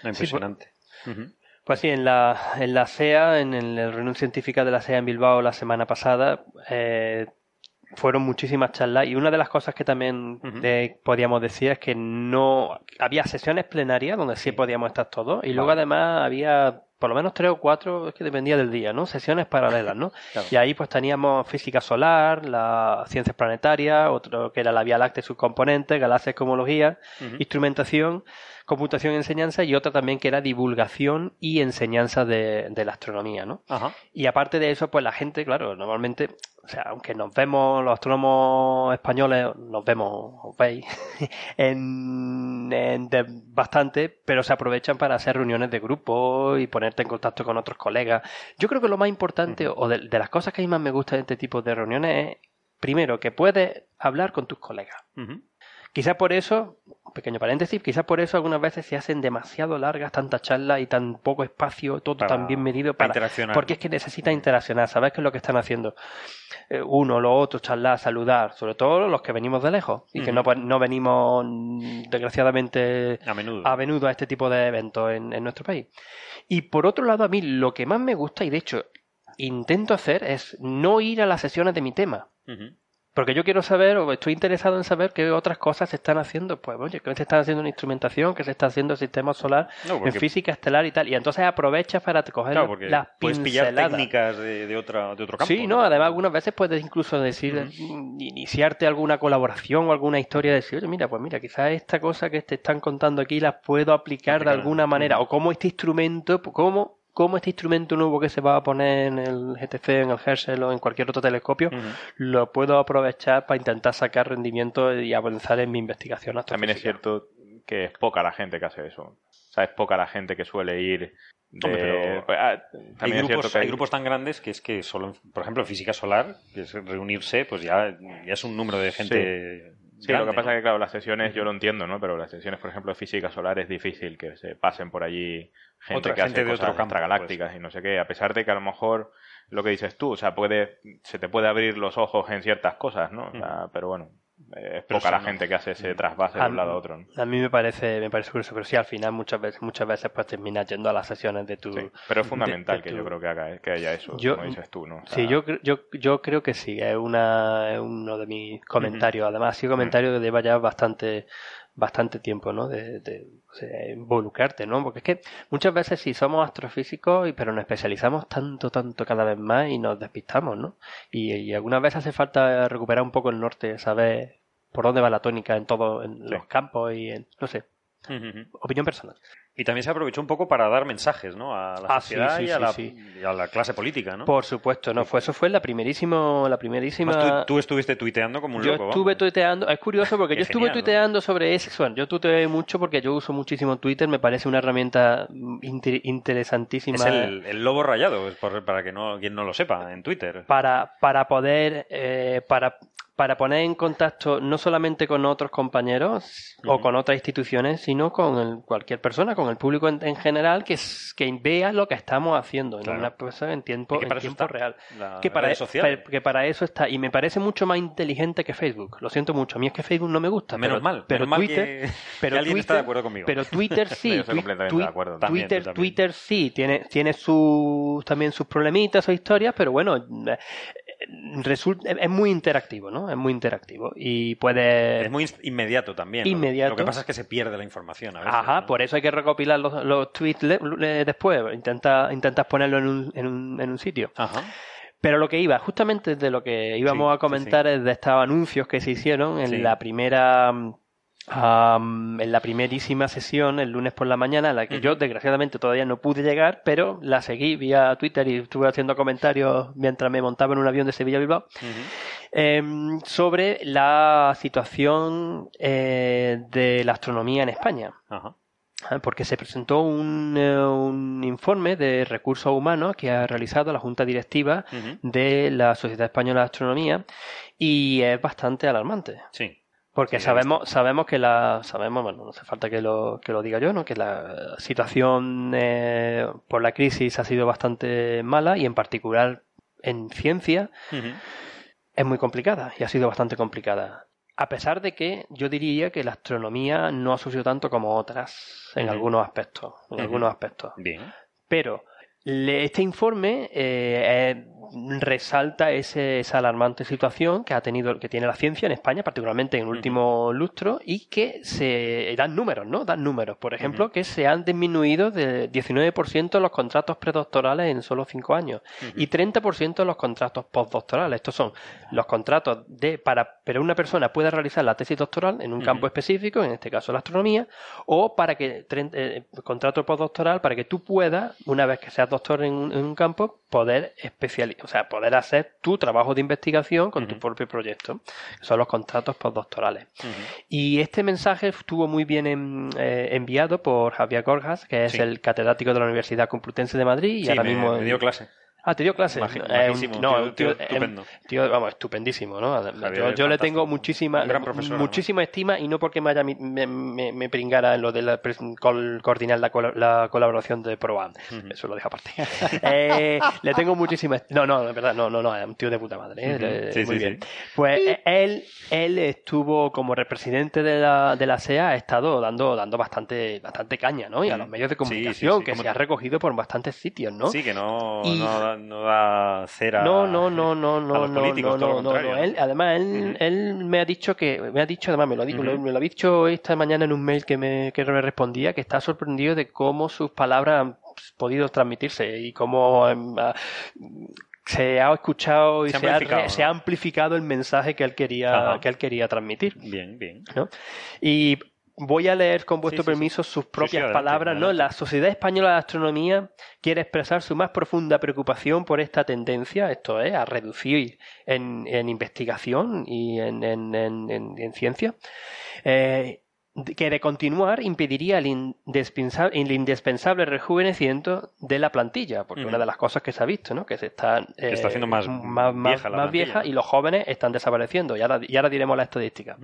impresionante. Pues sí, en la, en la SEA, en la reunión científica de la SEA en Bilbao la semana pasada, eh, fueron muchísimas charlas y una de las cosas que también podíamos decir es que no había sesiones plenarias donde sí, podíamos estar todos y luego además había por lo menos tres o cuatro, es que dependía del día, ¿no? Sesiones paralelas, ¿no? Y ahí pues teníamos física solar, las ciencias planetarias, otro que era la Vía Láctea y sus componentes, galaxias, cosmología, instrumentación computación y enseñanza y otra también que era divulgación y enseñanza de, la astronomía, ¿no? Y aparte de eso, pues la gente, claro, normalmente, o sea, aunque nos vemos, los astrónomos españoles, nos vemos, os veis, en, bastante, pero se aprovechan para hacer reuniones de grupo y ponerte en contacto con otros colegas. Yo creo que lo más importante, o de, las cosas que a mí más me gusta de este tipo de reuniones es, primero, que puedes hablar con tus colegas. Quizás por eso, pequeño paréntesis, quizás por eso algunas veces se hacen demasiado largas tantas charlas y tan poco espacio, todo tan bien medido para, interaccionar. Porque es que necesita interaccionar, ¿sabes qué es lo que están haciendo? Eh, uno, los otros, charlar, saludar, sobre todo los que venimos de lejos y que no, no venimos, desgraciadamente, a menudo. a menudo a este tipo de eventos en, nuestro país. Y por otro lado, a mí lo que más me gusta, y de hecho intento hacer, es no ir a las sesiones de mi tema. Porque yo quiero saber, o estoy interesado en saber qué otras cosas se están haciendo. Pues, oye, que se están haciendo en instrumentación, que se está haciendo en sistema solar, en física estelar y tal. Y entonces aprovechas para coger las puedes pillar técnicas de, de, otra, de otro campo. Sí, no, además algunas veces puedes incluso decir, iniciarte alguna colaboración o alguna historia, decir, oye, mira, pues mira, quizás esta cosa que te están contando aquí las puedo aplicar de alguna manera. O cómo este instrumento, cómo cómo este instrumento nuevo que se va a poner en el GTC, en el Herschel o en cualquier otro telescopio, lo puedo aprovechar para intentar sacar rendimiento y avanzar en mi investigación También es cierto que es poca la gente que hace eso. O sea, es poca la gente que suele ir de... Pues, ah, hay, grupos, hay grupos tan grandes que es que solo, por ejemplo, en física solar, que es reunirse, pues ya, ya es un número de gente Sí, lo que pasa es que, claro, las sesiones yo lo entiendo, ¿no? Pero las sesiones, por ejemplo, de física solar es difícil que se pasen por allí gente que hace de cosas otro extragalácticas pues. y no sé qué. A pesar de que a lo mejor lo que dices tú, o sea, puede, se te puede abrir los ojos en ciertas cosas, ¿no? pero bueno, es poca la gente que hace ese mm. trasvase de un lado a otro. A mí me parece, me parece curioso, pero sí, al final muchas veces, muchas veces pues terminas yendo a las sesiones de tu... pero es fundamental que yo creo que, haga, que haya eso, como dices tú, ¿no? sí, yo, yo, yo creo que sí, es, una, es uno de mis comentarios. Además, ha sido comentario que lleva ya bastante bastante tiempo, ¿no? De, de, involucrarte, ¿no? Porque es que muchas veces sí somos astrofísicos, pero nos especializamos tanto, tanto cada vez más y nos despistamos, ¿no? Y, algunas veces hace falta recuperar un poco el norte, saber por dónde va la tónica en todos en los campos y en, no sé, opinión personal. Y también se aprovechó un poco para dar mensajes, ¿no? A la ah, sociedad y, a la, clase política, ¿no? Por supuesto, no. Fue, eso fue la primerísimo, la primerísima... tú, estuviste tuiteando como un yo loco, Yo estuve tuiteando... Es curioso porque yo estuve tuiteando sobre eso. Bueno, yo tuiteé mucho porque yo uso muchísimo Twitter. Me parece una herramienta interesantísima. Es el, lobo rayado, para que no quien no lo sepa, en Twitter. Para, para poder... Eh, para para poner en contacto no solamente con otros compañeros o con otras instituciones, sino con cualquier persona, con el público en, general, que, que vea lo que estamos haciendo en una en tiempo, en tiempo real. que, para, e-, que para eso está. Y me parece mucho más inteligente que Facebook. Lo siento mucho. A mí es que Facebook no me gusta. Menos pero, mal. Pero Twitter. pero alguien Twitter, está de acuerdo conmigo. Pero Twitter sí. Twitter, Twitter sí. Tiene, tiene sus, también sus problemitas o historias, pero bueno resulta, es muy interactivo, ¿no? Es muy interactivo y puede... Es muy inmediato también. Inmediato. Lo que pasa es que se pierde la información a veces. Ajá, por eso hay que recopilar los, los tweets después. Intenta, intentas ponerlo en un, en un, en un sitio. Ajá. Pero lo que iba, justamente de lo que íbamos a comentar es de estos anuncios que se hicieron en la primera en la primerísima sesión, el lunes por la mañana, a la que yo desgraciadamente todavía no pude llegar, pero la seguí vía Twitter y estuve haciendo comentarios mientras me montaba en un avión de Sevilla a Bilbao, em, sobre la situación eh, de la astronomía en España. Ah, porque se presentó un, eh, un, informe de recursos humanos que ha realizado la Junta Directiva de la Sociedad Española de Astronomía y es bastante alarmante. Sí. Porque sabemos, sabemos que la, sabemos, bueno, no hace falta que lo, que lo diga yo, ¿no? Que la situación eh, por la crisis ha sido bastante mala y en particular en ciencia es muy complicada y ha sido bastante complicada. A pesar de que yo diría que la astronomía no ha sufrido tanto como otras en algunos aspectos. En algunos aspectos. Bien. Pero este informe eh, resalta ese, esa alarmante situación que ha tenido, que tiene la ciencia en España, particularmente en el último lustro, y que se dan números, ¿no? Dan números. Por ejemplo, que se han disminuido de 19% los contratos predoctorales en solo 5 años y 30% los contratos postdoctorales. Estos son los contratos de para pero una persona pueda realizar la tesis doctoral en un campo específico, en este caso la astronomía, o para que eh, contrato postdoctoral para que tú puedas, una vez que seas doctor en un campo, poder especializar, o sea, poder hacer tu trabajo de investigación con tu propio proyecto. Son los contratos postdoctorales. Y este mensaje estuvo muy bien eh, enviado por Javier Gorgas, que es el catedrático de la Universidad Complutense de Madrid y ahora mismo me dio clase. Ah, te dio clase. Eh, no, tío, em, estupendo. Tío, vamos, estupendísimo, ¿no? yo, le tengo muchísima, muchísima estima y no porque me haya me, me, pringara en lo de la, coordinar la, la, colaboración de ProAm. Eso lo dejo aparte. eh, le tengo muchísima No, no, de verdad, no, no, no, es un tío de puta madre. ¿eh? sí, Muy sí, bien. Pues eh, él, él estuvo como representante de la, de la SEA, ha estado dando, dando bastante, bastante caña, ¿no? Y a los medios de comunicación, que se ha recogido por bastantes sitios, ¿no? Sí, que no no no va a hacer a, no, no, no, no, no, no, no, no, no, Él, además, él, él me ha dicho que, me ha dicho, además, me lo, ha dicho, me lo ha dicho esta mañana en un mail que me, que me respondía, que está sorprendido de cómo sus palabras han podido transmitirse y cómo em, ah, se ha escuchado y se, ha, se ha, amplificado el mensaje que él quería, que él quería transmitir. Bien, bien. ¿no? Y voy a leer con vuestro permiso sus propias palabras. ¿no? La Sociedad Española de Astronomía quiere expresar su más profunda preocupación por esta tendencia, esto es, a reducir en, investigación y en, en ciencia. Eh, que de continuar impediría el indispensable, el indispensable rejuvenecimiento de la plantilla, porque una de las cosas que se ha visto, ¿no? que se está, está haciendo más, vieja, más vieja y los jóvenes están desapareciendo. Y ahora, y ahora diremos la estadística.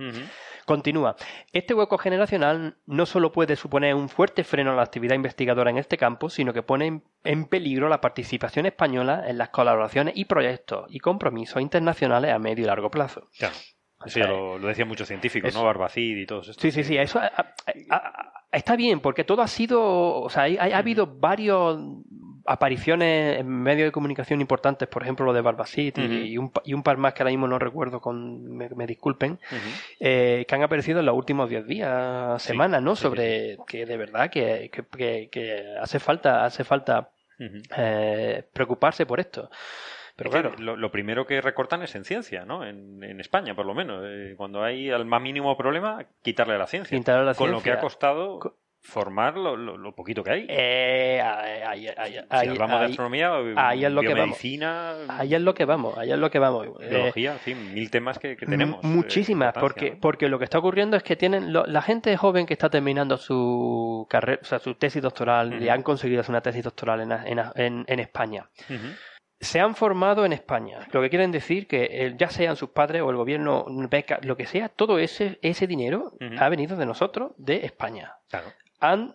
Continúa. Este hueco generacional no solo puede suponer un fuerte freno a la actividad investigadora en este campo, sino que pone en, peligro la participación española en las colaboraciones y proyectos y compromisos internacionales a medio y largo plazo. Sí, lo, decían muchos científicos, ¿no? Barbacid y todos estos. Sí, sí, sí. Eso está bien, porque todo ha sido. O sea, ha, habido varios apariciones en medios de comunicación importantes, por ejemplo lo de Barbacid y, un, y, un, par más que ahora mismo no recuerdo, con, me, disculpen, eh, que han aparecido en los últimos 10 días, semanas, ¿no? Sobre que de verdad que, que, que, hace falta, hace falta eh, preocuparse por esto. Pero claro. Lo, primero que recortan es en ciencia, ¿no? En, España, por lo menos. Eh, cuando hay el más mínimo problema, quitarle la ciencia. Quitarle la Con lo que ha costado formar lo, lo, poquito que hay. Eh, ahí, si hablamos de astronomía, ahí es lo. Que vamos. Ahí es lo que vamos, ahí es lo que vamos. Biología, en fin, mil temas que, tenemos. Muchísimas, porque, porque lo que está ocurriendo es que tienen la gente joven que está terminando su carrera, o sea, su tesis doctoral, y han conseguido hacer una tesis doctoral en, en, en España se han formado en España. Lo que quieren decir que eh, ya sean sus padres o el gobierno, beca, lo que sea, todo ese, ese dinero ha venido de nosotros, de España. Han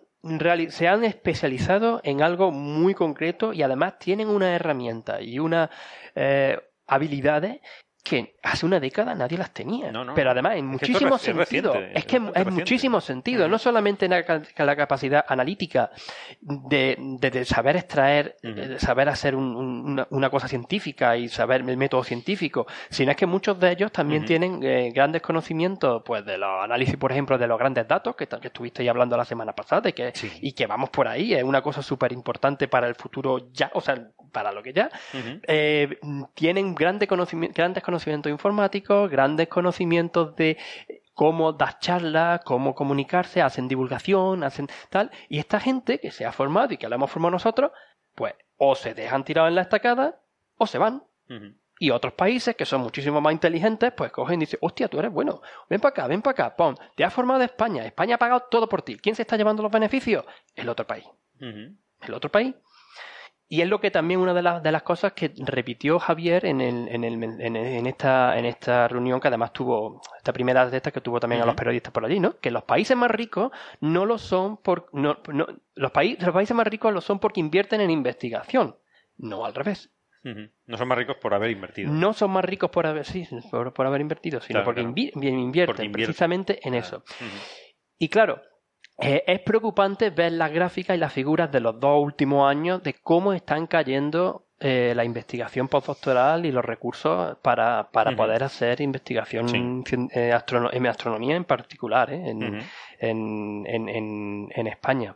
se han especializado en algo muy concreto y además tienen una herramienta y una eh, habilidades que hace una década nadie las tenía. Pero además, en muchísimos sentidos. Es, que en muchísimos sentidos. No solamente en la, capacidad analítica de, de, saber extraer, de saber hacer una, cosa científica y saber el método científico, sino es que muchos de ellos también tienen eh, grandes conocimientos pues de los análisis, por ejemplo, de los grandes datos que, que estuvisteis hablando la semana pasada y que, y que vamos por ahí. Es una cosa súper importante para el futuro ya, o sea, para lo que ya. Eh, tienen grandes conocimientos, grandes conocimientos informáticos, grandes conocimientos de cómo dar charlas, cómo comunicarse, hacen divulgación, hacen tal. Y esta gente que se ha formado y que la hemos formado nosotros, pues o se dejan tirados en la estacada o se van. Y otros países que son muchísimo más inteligentes, pues cogen y dicen, hostia, tú eres bueno, ven para acá, ven para acá, pon, te has formado de España, España ha pagado todo por ti. ¿Quién se está llevando los beneficios? El otro país. El otro país. Y es lo que también una de, las, de las cosas que repitió Javier en, el, en, el, en, esta, en esta reunión, que además tuvo, esta primera de estas que tuvo también a los periodistas por allí, ¿no? Que los países más ricos no lo son por. No, no, los, países los países más ricos lo son porque invierten en investigación, no al revés. No son más ricos por haber invertido. No son más ricos por haber, sí, por, haber invertido, sino porque, invierten precisamente en eso. Y claro, eh, es preocupante ver las gráficas y las figuras de los dos últimos años de cómo están cayendo eh, la investigación postdoctoral y los recursos para, para poder hacer investigación en, astronomía en particular ¿eh? en, en, en, España.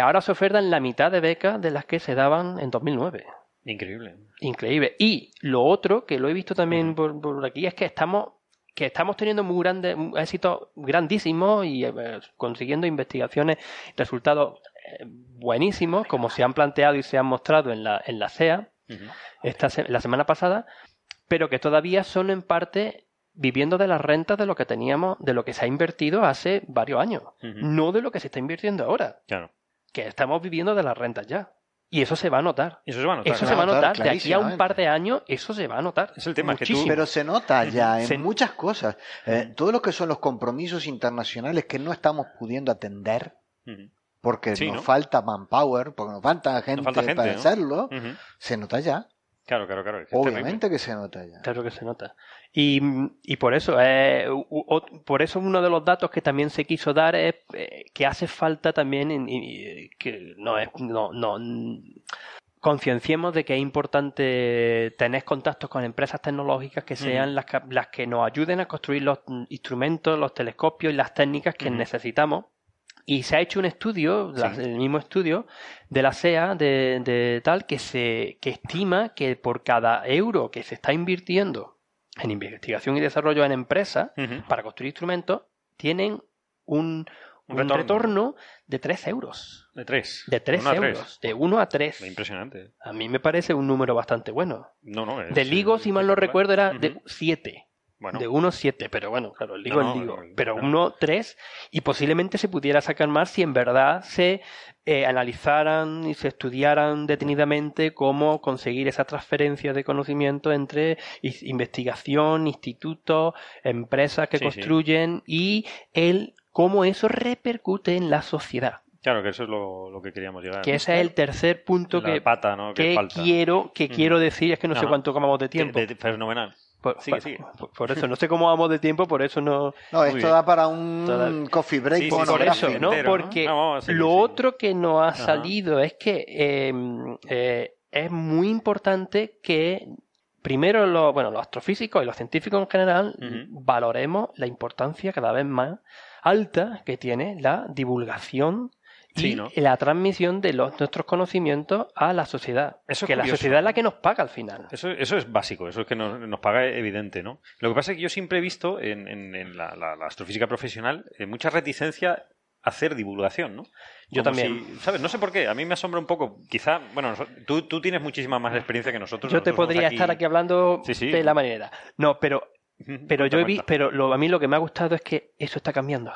ahora se ofertan la mitad de becas de las que se daban en 2009. Increíble. Increíble. Y lo otro que lo he visto también por, por aquí es que estamos que estamos teniendo muy grandes éxitos grandísimos y eh, consiguiendo investigaciones, resultados eh, buenísimos, como se han planteado y se han mostrado en la, en la CEA esta la semana pasada, pero que todavía son en parte viviendo de las rentas de lo que teníamos, de lo que se ha invertido hace varios años, no de lo que se está invirtiendo ahora. Claro. Que estamos viviendo de las rentas ya. Y eso se va a notar. Eso se va a notar. Eso se va a notar. De aquí a un par de años, eso se va a notar. Es el tema que Pero se nota ya en muchas cosas. Eh, todo lo que son los compromisos internacionales que no estamos pudiendo atender. Porque nos falta manpower, porque nos falta gente, para hacerlo, se nota ya. Claro, claro, claro. Obviamente que se nota ya. Claro que se nota. Y, y por eso, eh, por eso uno de los datos que también se quiso dar es eh, que hace falta también que no es, no, no, concienciemos de que es importante tener contactos con empresas tecnológicas que sean las, que, las que nos ayuden a construir los instrumentos, los telescopios y las técnicas que necesitamos y se ha hecho un estudio, el mismo estudio, de la SEA, de, tal, que se que estima que por cada euro que se está invirtiendo en investigación y desarrollo en empresas para construir instrumentos, tienen un, retorno. de 3 euros. De 3. De 3 euros. De 1 a 3. Impresionante. A mí me parece un número bastante bueno. No, no. de LIGO, si mal no recuerdo, era de 7. De 1,7, pero bueno, claro, el el digo. pero 1,3 y posiblemente se pudiera sacar más si en verdad se eh, analizaran y se estudiaran detenidamente cómo conseguir esa transferencia de conocimiento entre investigación, institutos, empresas que construyen y el cómo eso repercute en la sociedad. Claro, que eso es lo, que queríamos llegar. Que ese es el tercer punto que, que, quiero, que quiero decir, es que no sé cuánto acabamos de tiempo. fenomenal. Por, por, eso, no sé cómo vamos de tiempo, por eso no. No, esto da para un coffee break. por eso, ¿no? Porque lo otro que nos ha salido es que em, eh, es muy importante que primero los, bueno, los astrofísicos y los científicos en general valoremos la importancia cada vez más alta que tiene la divulgación y la transmisión de los, nuestros conocimientos a la sociedad. Eso que la sociedad es la que nos paga al final. Eso, eso es básico, eso es que nos, nos paga evidente, ¿no? Lo que pasa es que yo siempre he visto en, en, la, astrofísica profesional eh, mucha reticencia a hacer divulgación, ¿no? Yo también. ¿Sabes? No sé por qué. A mí me asombra un poco. Quizá, bueno, tú, tú tienes muchísima más experiencia que nosotros. Yo te podría estar aquí hablando de la manera. No, pero, pero yo he visto, pero a mí lo que me ha gustado es que eso está cambiando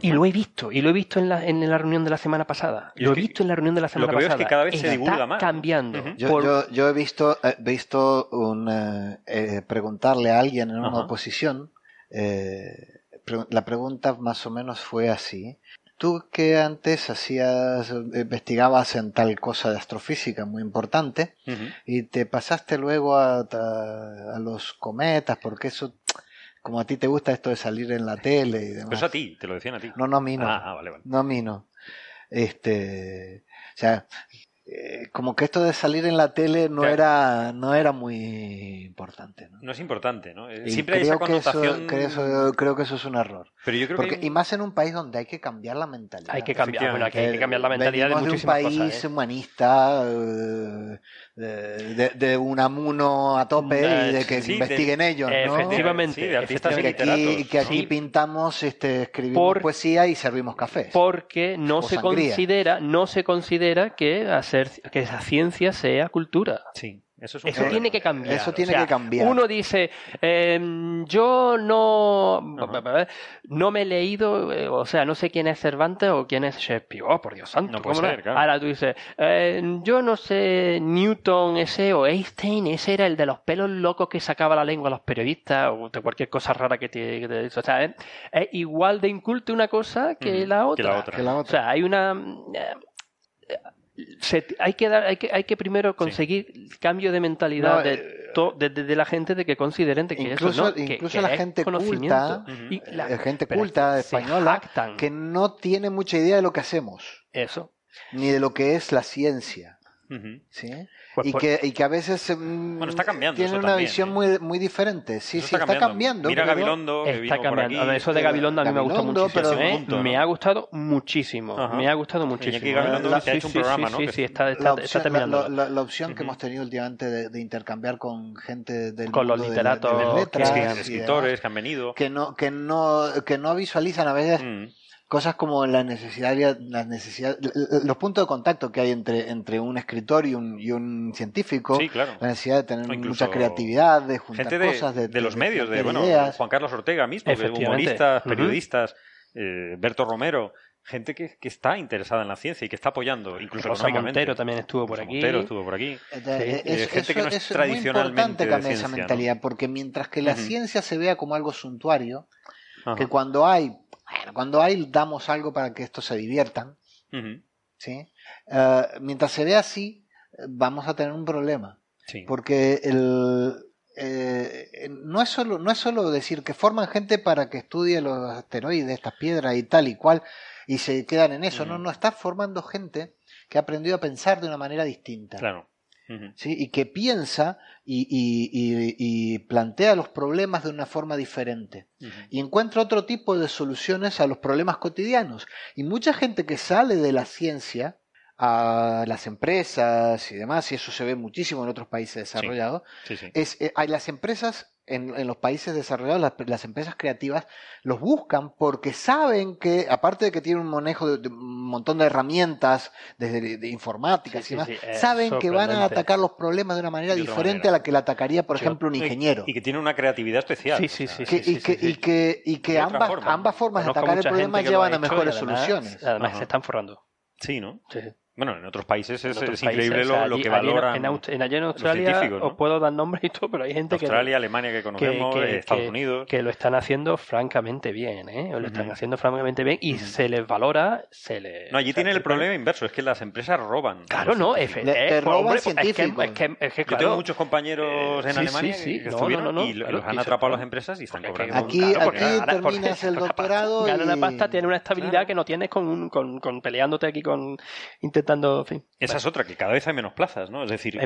y lo he visto, y lo he visto en la, en la reunión de la semana pasada. lo he visto en la reunión de la semana pasada. Lo que veo es que cada vez se divulga más. cambiando. yo, yo, he visto, he visto un, eh, eh, preguntarle a alguien en una oposición. Eh, la pregunta más o menos fue así. Tú que antes hacías, investigabas en tal cosa de astrofísica muy importante y te pasaste luego a, a, los cometas, porque eso como a ti te gusta esto de salir en la tele y demás. Pero eso a ti, te lo decían a ti. No, no a mí no. Ah, ah vale, vale. No a mí no. Este, o sea, eh, como que esto de salir en la tele no era no era muy importante. No, no es importante, ¿no? Eh, siempre hay esa connotación. Que eso, creo que eso es un error. Pero yo creo Porque, Y más en un país donde hay que cambiar la mentalidad. Hay que cambiar, bueno, hay que cambiar la mentalidad de muchísimas de un país ¿eh? humanista, de, de, un amuno a tope y de que investiguen ellos, ¿no? Efectivamente, de artistas que aquí, que aquí pintamos, este, escribimos poesía y servimos café. Porque no se considera, no se considera que hacer que esa ciencia sea cultura. Sí. Eso, tiene que cambiar. Eso tiene que cambiar. Uno dice, em, yo no, no me he leído, eh, o sea, no sé quién es Cervantes o quién es Shakespeare. Oh, por Dios santo. No Ahora tú dices, em, yo no sé Newton ese o Einstein, ese era el de los pelos locos que sacaba la lengua a los periodistas o de cualquier cosa rara que te... o sea, es, igual de inculte una cosa que, la, otra. Que la otra. O sea, hay una... Hay que dar, hay que, hay que primero conseguir cambio de mentalidad de, eh, la gente de que consideren que incluso, eso, incluso la gente culta, y la, eh, gente culta española que no tiene mucha idea de lo que hacemos. Eso. Ni de lo que es la ciencia. ¿Sí? Pues y, que, y que a veces mm, bueno, está cambiando tiene una visión ¿eh? muy, muy diferente. Sí, sí, está, cambiando. Mira Gabilondo, que está cambiando. eso de Gabilondo a mí me gusta muchísimo. ¿eh? Me ha gustado muchísimo. Me ha gustado muchísimo. Y Gabilondo ha hecho un programa, ¿no? Sí, sí, está, está, terminando. La, opción que hemos tenido últimamente de, intercambiar con gente del con los literatos, letras, escritores que han venido. Que no, que no, que no visualizan a veces mm cosas como la necesidad, la necesidad, los puntos de contacto que hay entre, entre un escritor y un, y un científico, la necesidad de tener mucha creatividad, de juntar cosas, de, de, los medios, de, bueno, Juan Carlos Ortega mismo, humoristas, periodistas, eh, Berto Romero, gente que, que, está interesada en la ciencia y que está apoyando, incluso Rosa económicamente. Montero también estuvo por aquí. Montero estuvo por aquí. Es, eh, gente que no es, tradicionalmente muy importante esa mentalidad, porque mientras que la ciencia se vea como algo suntuario, que cuando hay bueno, cuando hay, damos algo para que estos se diviertan. ¿sí? Eh, mientras se ve así, vamos a tener un problema. Porque el, eh, no, es solo, no es solo decir que forman gente para que estudie los asteroides, estas piedras y tal y cual, y se quedan en eso. No, no, está formando gente que ha aprendido a pensar de una manera distinta. Claro. ¿Sí? y que piensa y, plantea los problemas de una forma diferente. Y encuentra otro tipo de soluciones a los problemas cotidianos. Y mucha gente que sale de la ciencia a las empresas y demás, y eso se ve muchísimo en otros países desarrollados, es eh, hay las empresas en, los países desarrollados, las, empresas creativas los buscan porque saben que, aparte de que tienen un manejo de, un montón de herramientas, desde de, informática y demás, saben que van a atacar los problemas de una manera diferente a la que la atacaría, por ejemplo, un ingeniero. Y, que tiene una creatividad especial. Sí, sí, sí. y, que, y, que, y que ambas, ambas formas de atacar el problema llevan a mejores soluciones. Además, se están forrando. Sí, ¿no? Sí. Bueno, en otros países es, increíble lo, que valoran. En, en, allá en Australia os puedo dar nombres y todo, pero hay gente Australia, que. Australia, Alemania que conocemos, Estados Unidos. Que lo están haciendo francamente bien, ¿eh? lo están haciendo francamente bien y se les valora, se les. No, allí tiene el problema inverso, es que las empresas roban. Claro, no, es, es, roban es, que, es, que, Yo tengo muchos compañeros en Alemania que estuvieron y los han atrapado las empresas y están cobrando. Aquí, aquí terminas el doctorado. Gana la pasta, tiene una estabilidad que no tienes con, con, peleándote aquí con. Intentando. Esa es otra, que cada vez hay menos plazas, ¿no? Es decir,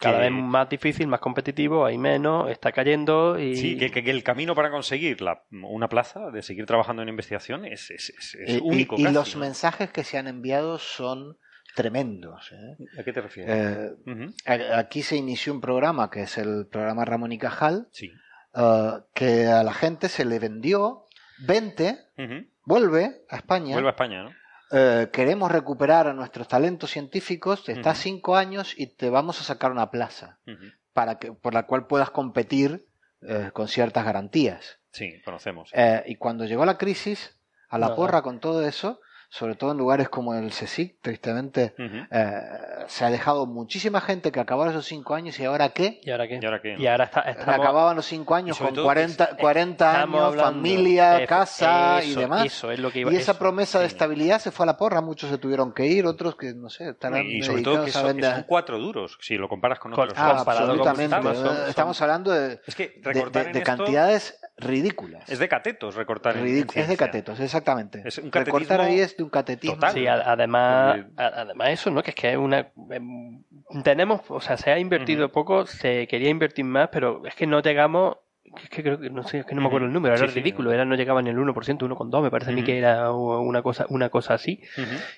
cada vez más difícil, más competitivo, hay menos, está cayendo y... Sí, que, el camino para conseguir la, una plaza, de seguir trabajando en investigación, es, es, único. Y, los mensajes que se han enviado son tremendos. ¿eh? ¿A qué te refieres? Eh, aquí se inició un programa que es el programa Ramón y Cajal, sí. Eh, que a la gente se le vendió 20, vuelve a España. Vuelve a España, ¿no? Eh, queremos recuperar a nuestros talentos científicos, estás cinco años y te vamos a sacar una plaza para que, por la cual puedas competir eh, con ciertas garantías. Sí, conocemos. Eh, y cuando llegó la crisis, a la porra con todo eso, sobre todo en lugares como el CSIC, tristemente, eh, se ha dejado muchísima gente que acabaron esos cinco años y ahora qué. ¿Y ahora qué? ¿Y ahora, qué, ¿Y ahora está, Acababan los cinco años con 40, 40 años, familia, casa y demás. Eso es lo que y esa promesa de estabilidad se fue a la porra. Muchos se tuvieron que ir, otros que, no sé, estarán Y sobre todo que son, cuatro duros, si lo comparas con otros. Ah, absolutamente. Estamos hablando de, es que de, cantidades ridículas. Es de catetos recortar Es de catetos, exactamente. recortar ahí es de un catetismo. Sí, además, además eso, ¿no? Que es que es una... Em, tenemos, o sea, se ha invertido poco, se quería invertir más, pero es que no llegamos es que creo que no sé, es que no me acuerdo el número, era ridículo, era no llegaba ni el 1%, 1,2, me parece a mí que era una cosa, una cosa así.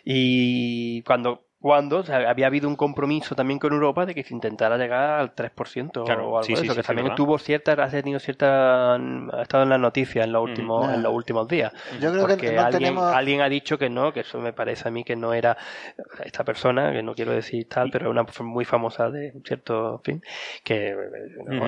Y cuando cuando había habido un compromiso también con Europa de que se intentara llegar al 3% o algo de eso, que también tuvo cierta, ha tenido cierta, ha estado en las noticias en los mm. últimos, en los últimos días. Yo creo que no alguien, tenemos... alguien ha dicho que no, que eso me parece a mí que no era esta persona, que no quiero decir tal, pero es una muy famosa de un cierto fin, que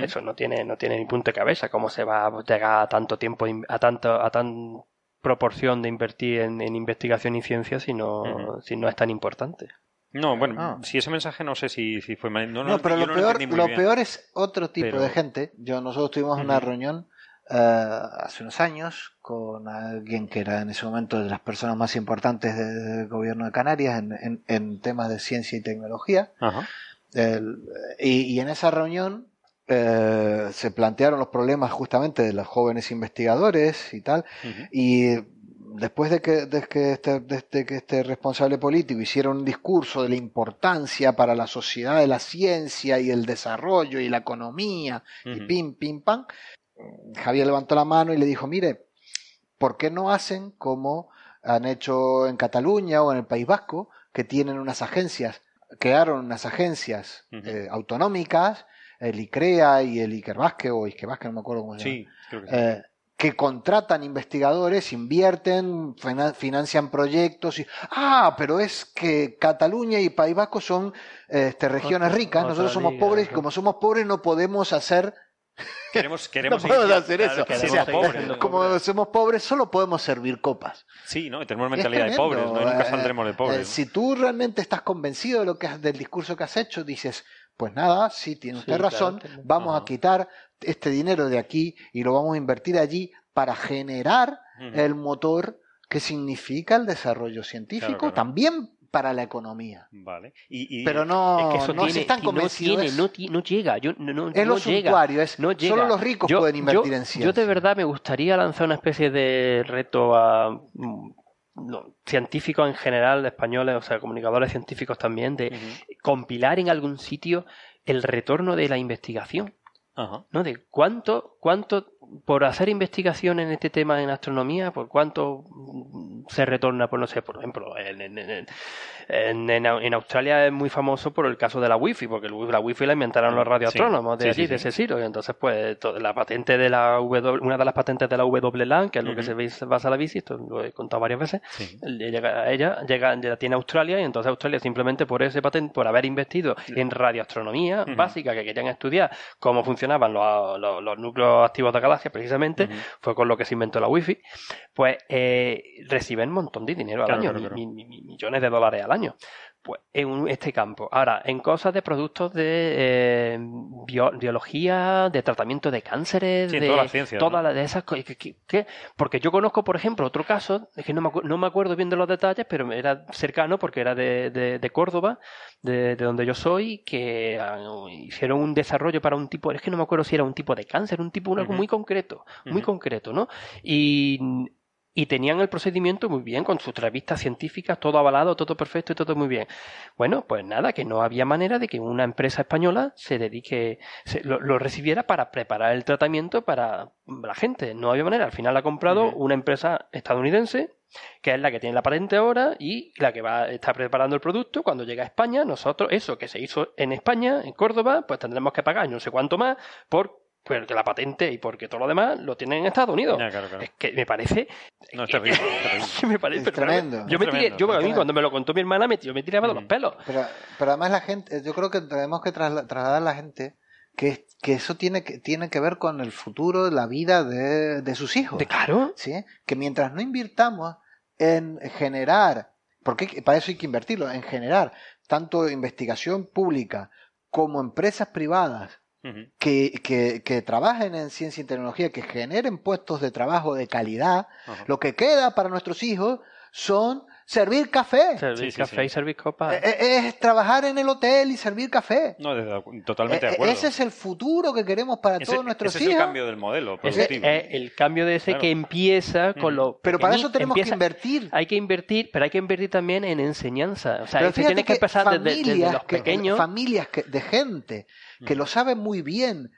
eso no tiene, no tiene ni punto de cabeza, cómo se va a llegar a tanto tiempo, a tanto, a tan proporción de invertir en, investigación y ciencia si no, si no es tan importante. No, bueno, ah. si ese mensaje no sé si, si fue mal. No, pero lo, peor, lo, peor es otro tipo de gente. Yo Nosotros tuvimos una reunión eh, hace unos años con alguien que era en ese momento de las personas más importantes del gobierno de Canarias en, en, temas de ciencia y tecnología. y, en esa reunión eh, se plantearon los problemas justamente de los jóvenes investigadores y tal. Y después de que, de que, este, que este responsable político hiciera un discurso de la importancia para la sociedad de la ciencia y el desarrollo y la economía y pim, pim, pam, Javier levantó la mano y le dijo, mire, ¿por qué no hacen como han hecho en Cataluña o en el País Vasco, que tienen unas agencias, crearon unas agencias eh, autonómicas el ICREA y el Iker o Iker no me acuerdo cómo se llama. creo que, eh, que contratan investigadores, invierten, financian proyectos y ah, pero es que Cataluña y País Vasco son este, regiones ricas, nosotros somos pobres y como somos pobres no podemos hacer Queremos, queremos hacer eso. como somos pobres, solo podemos servir copas. Sí, ¿no? tenemos mentalidad de pobres, ¿no? nunca eh, saldremos de pobres. Eh, si tú realmente estás convencido de lo que del discurso que has hecho, dices, pues nada, sí, tiene usted razón, vamos a quitar este dinero de aquí y lo vamos a invertir allí para generar el motor que significa el desarrollo científico, también para la economía. Vale. Pero no, es que no están convencidos. No, tiene, no, llega. Yo, no, es lo suntuario, es, solo los ricos pueden invertir en ciencia. Yo de verdad me gustaría lanzar una especie de reto a científicos en general, españoles, o sea, comunicadores científicos también, de compilar en algún sitio el retorno de la investigación. ¿no? De cuánto, cuánto, por hacer investigación en este tema en astronomía, por cuánto se retorna, por no sé, por ejemplo, en, en, en, Australia es muy famoso por el caso de la Wi-Fi, porque la Wi-Fi la inventaron los radioastrónomos de allí, de ese sitio. Y entonces, pues, la patente de la w, una de las patentes de la WLAN, que es lo que se basa la bici, esto lo he contado varias veces, ella, ella llega, la tiene Australia y entonces Australia simplemente por ese patente, por haber investido en radioastronomía básica, que querían estudiar cómo funcionaban los, los, núcleos activos de galaxias, precisamente, fue con lo que se inventó la Wi-Fi, pues eh, reciben un montón de dinero al año, millones de dólares al año pues en este campo. Ahora, en cosas de productos de eh, biología, de tratamiento de cánceres, de toda la ciencia, todas de esas cosas. Porque yo conozco, por ejemplo, otro caso, es que no me, no me acuerdo bien de los detalles, pero era cercano porque era de, de, Córdoba, de, donde yo soy, que ah, hicieron un desarrollo para un tipo, es que no me acuerdo si era un tipo de cáncer, un tipo, algo muy concreto, muy concreto, ¿no? Y y tenían el procedimiento muy bien, con sus revistas científicas, todo avalado, todo perfecto y todo muy bien. Bueno, pues nada, que no había manera de que una empresa española se dedique, lo, recibiera para preparar el tratamiento para la gente. No había manera. Al final ha comprado una empresa estadounidense, que es la que tiene la patente ahora y la que va a estar preparando el producto. Cuando llega a España, nosotros, eso que se hizo en España, en Córdoba, pues tendremos que pagar no sé cuánto más por porque la patente y porque todo lo demás lo tienen en Estados Unidos. Es que me parece. No, está bien. me parece tremendo. Yo, me tiré, yo a mí, cuando me lo contó mi hermana, me, yo me tiraba de los pelos. Pero, pero además, la gente, yo creo que tenemos que trasladar a la gente que, que eso tiene que, tiene que ver con el futuro, la vida de, de sus hijos. ¿De claro? ¿Sí? Que mientras no invirtamos en generar, porque para eso hay que invertirlo, en generar tanto investigación pública como empresas privadas que, que, que, trabajen en ciencia y tecnología, que generen puestos de trabajo de calidad, lo que queda para nuestros hijos son servir café. Servir café y servir copas. Eh, eh, es, trabajar en el hotel y servir café. No, totalmente de eh, acuerdo. Ese es el futuro que queremos para todos nuestros hijos. Es el cambio del modelo productivo. el cambio de ese que empieza con lo. Pero para eso tenemos que invertir. Hay que invertir, pero hay que invertir también en enseñanza. O sea, se tiene que empezar desde, los pequeños. familias de gente que lo saben muy bien.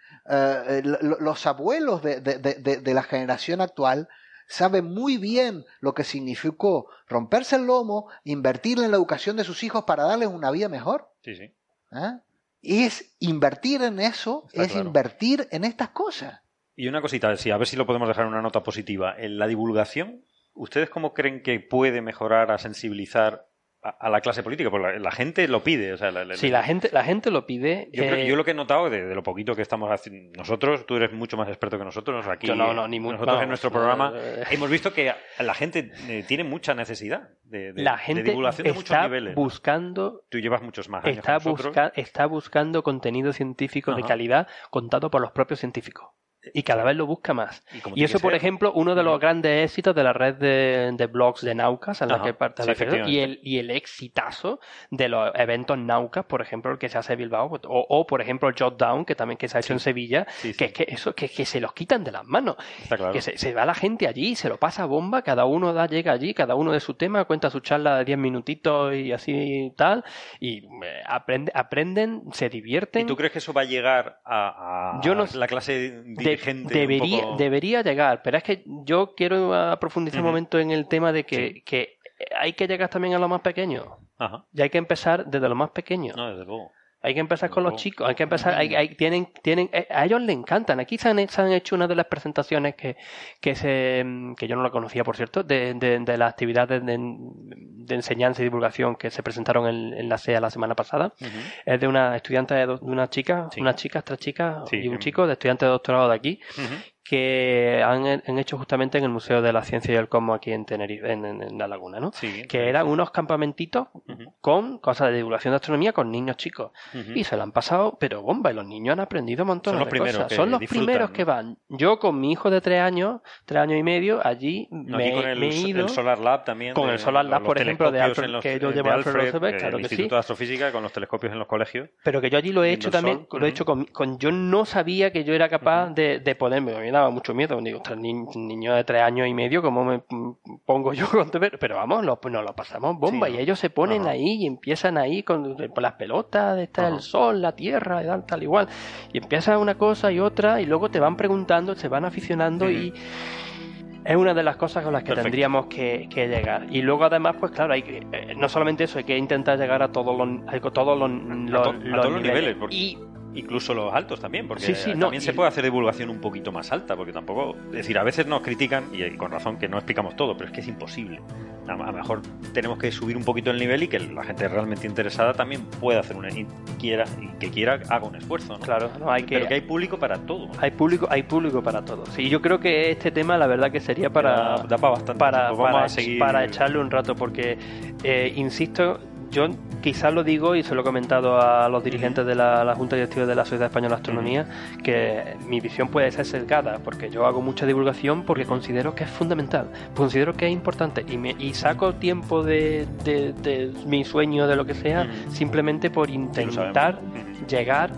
los abuelos de, de la generación actual sabe muy bien lo que significó romperse el lomo, invertir en la educación de sus hijos para darles una vida mejor. Sí, sí. ¿Eh? Es invertir en eso, es invertir en estas cosas. Y una cosita, sí, a ver si lo podemos dejar en una nota positiva. En la divulgación, ¿ustedes cómo creen que puede mejorar a sensibilizar a, la clase política, porque la, gente lo pide. O sea, la, sí, la gente, la gente lo pide. Yo, eh, yo lo que he notado de, lo poquito que estamos haciendo nosotros, tú eres mucho más experto que nosotros, aquí no, no, ni nosotros en nuestro programa hemos visto que la gente eh, tiene mucha necesidad de, la gente divulgación de muchos niveles. buscando... Tú llevas muchos más años está, está buscando contenido científico de calidad contado por los propios científicos y cada vez lo busca más. Y, eso, por ejemplo, uno de los grandes éxitos de la red de, blogs de Naucas, en la que parte la y el, y el exitazo de los eventos Naucas, por ejemplo, el que se hace en Bilbao, o, por ejemplo el Jot Down, que también que se ha hecho en Sevilla, que es que eso, que, que se los quitan de las manos. Que se, va la gente allí, se lo pasa bomba, cada uno da, llega allí, cada uno de su tema, cuenta su charla de 10 minutitos y así y tal, y eh, aprende, aprenden, se divierten. ¿Y tú crees que eso va a llegar a, la clase de debería, debería llegar, pero es que yo quiero profundizar un momento en el tema de que, que hay que llegar también a lo más pequeño. Y hay que empezar desde lo más pequeño. No, desde luego. Hay que empezar con los chicos, hay que empezar, hay, tienen, tienen, eh, a ellos les encantan. Aquí se han, hecho una de las presentaciones que, que se, que yo no la conocía, por cierto, de, de, las actividades de, enseñanza y divulgación que se presentaron en, la SEA la semana pasada. Es de una estudiante de, una chica, una chica, tres chicas y un chico de estudiante de doctorado de aquí, que han, hecho justamente en el Museo de la Ciencia y el Cosmos aquí en Tenerife, en, La Laguna, ¿no? que eran unos campamentitos con cosas de divulgación de astronomía con niños chicos. Y se lo han pasado, pero bomba, y los niños han aprendido un montón de cosas. Son los primeros que van. Yo con mi hijo de tres años, tres años y medio, allí me, con el, he ido. el Solar Lab también. Con el Solar Lab, por ejemplo, de Alfred, que yo llevo Alfred, claro el Instituto de Astrofísica, con los telescopios en los colegios. Pero que yo allí lo he hecho también, lo he hecho con, Yo no sabía que yo era capaz de, de poderme, me daba mucho miedo. Digo, niño de tres años y medio, ¿cómo me pongo yo con Pero vamos, nos lo pasamos bomba y ellos se ponen ahí y empiezan ahí con, las pelotas, está el sol, la tierra, y tal, tal igual. Y empieza una cosa y otra y luego te van preguntando, se van aficionando y es una de las cosas con las que tendríamos que, llegar. Y luego además, pues claro, hay que, eh, no solamente eso, hay que intentar llegar a todos los, a todos los, niveles. Y incluso los altos también, porque también se puede hacer divulgación un poquito más alta, porque tampoco, es decir, a veces nos critican, y con razón que no explicamos todo, pero es que es imposible. A lo mejor tenemos que subir un poquito el nivel y que la gente realmente interesada también pueda hacer una y quiera y que quiera haga un esfuerzo. Claro, no, hay que, pero que hay público para todo. Hay público, hay público para todo. Sí, yo creo que este tema, la verdad, que sería para da, para bastante. Para, para, echarle un rato, porque eh, insisto, yo quizás lo digo y se lo he comentado a los dirigentes de la, Junta Directiva de la Sociedad Española de Astronomía, que mi visión puede ser sesgada, porque yo hago mucha divulgación porque considero que es fundamental, considero que es importante y, me, y saco tiempo de, de, mi sueño, de lo que sea, simplemente por intentar llegar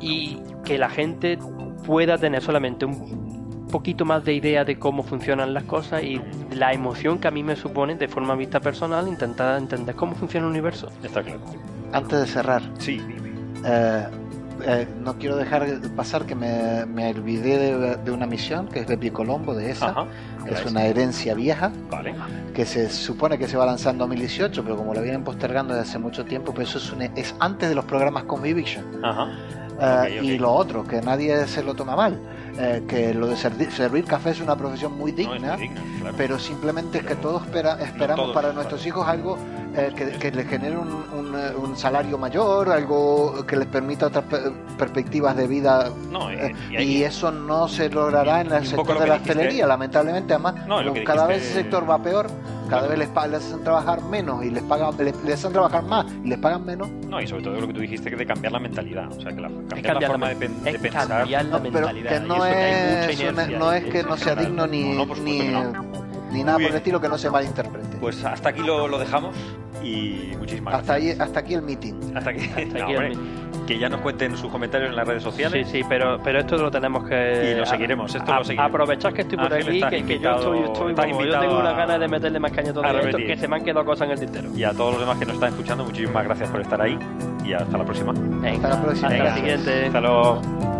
y que la gente pueda tener solamente un poquito más de idea de cómo funcionan las cosas y la emoción que a mí me supone de forma vista personal intentar entender cómo funciona el universo. Está claro. Antes de cerrar, sí. Eh, eh, no quiero dejar pasar que me, me olvidé de, una misión que es de Picolombo de esa, que es una herencia vieja, que se supone que se va a lanzar en 2018, pero como la vienen postergando desde hace mucho tiempo, pues eso es, un, es antes de los programas Conviviction. Eh, y lo otro, que nadie se lo toma mal. Eh, que lo de servir, café es una profesión muy digna, pero simplemente es que todos esperamos para nuestros hijos algo eh, que, les genere un, un, salario mayor, algo que les permita otras perspectivas de vida. y, eso no se logrará en el sector de la hostelería, lamentablemente. Además, cada vez el sector va peor cada vez les, hacen trabajar menos y les pagan les, hacen trabajar más y les pagan menos. No, y sobre todo lo que tú dijiste que de cambiar la mentalidad, o sea, que la, cambiar, la forma de, pensar. Cambiar la mentalidad. Pero que no, es, no es que no sea digno ni, ni, ni nada por el estilo que no se malinterprete. Pues hasta aquí lo, lo dejamos y muchísimas hasta gracias. Ahí, hasta aquí el meeting. Hasta aquí, hasta aquí el meeting que ya nos cuenten sus comentarios en las redes sociales. Sí, sí, pero, pero esto lo tenemos que. Y lo seguiremos, esto lo seguiremos. Aprovechar que estoy por aquí, que, yo estoy, estoy como, yo tengo una ganas de meterle más caña todo esto, que se me han quedado cosas en el tintero. Y a todos los demás que nos están escuchando, muchísimas gracias por estar ahí y hasta la próxima. hasta la próxima. Hasta la siguiente. Hasta luego.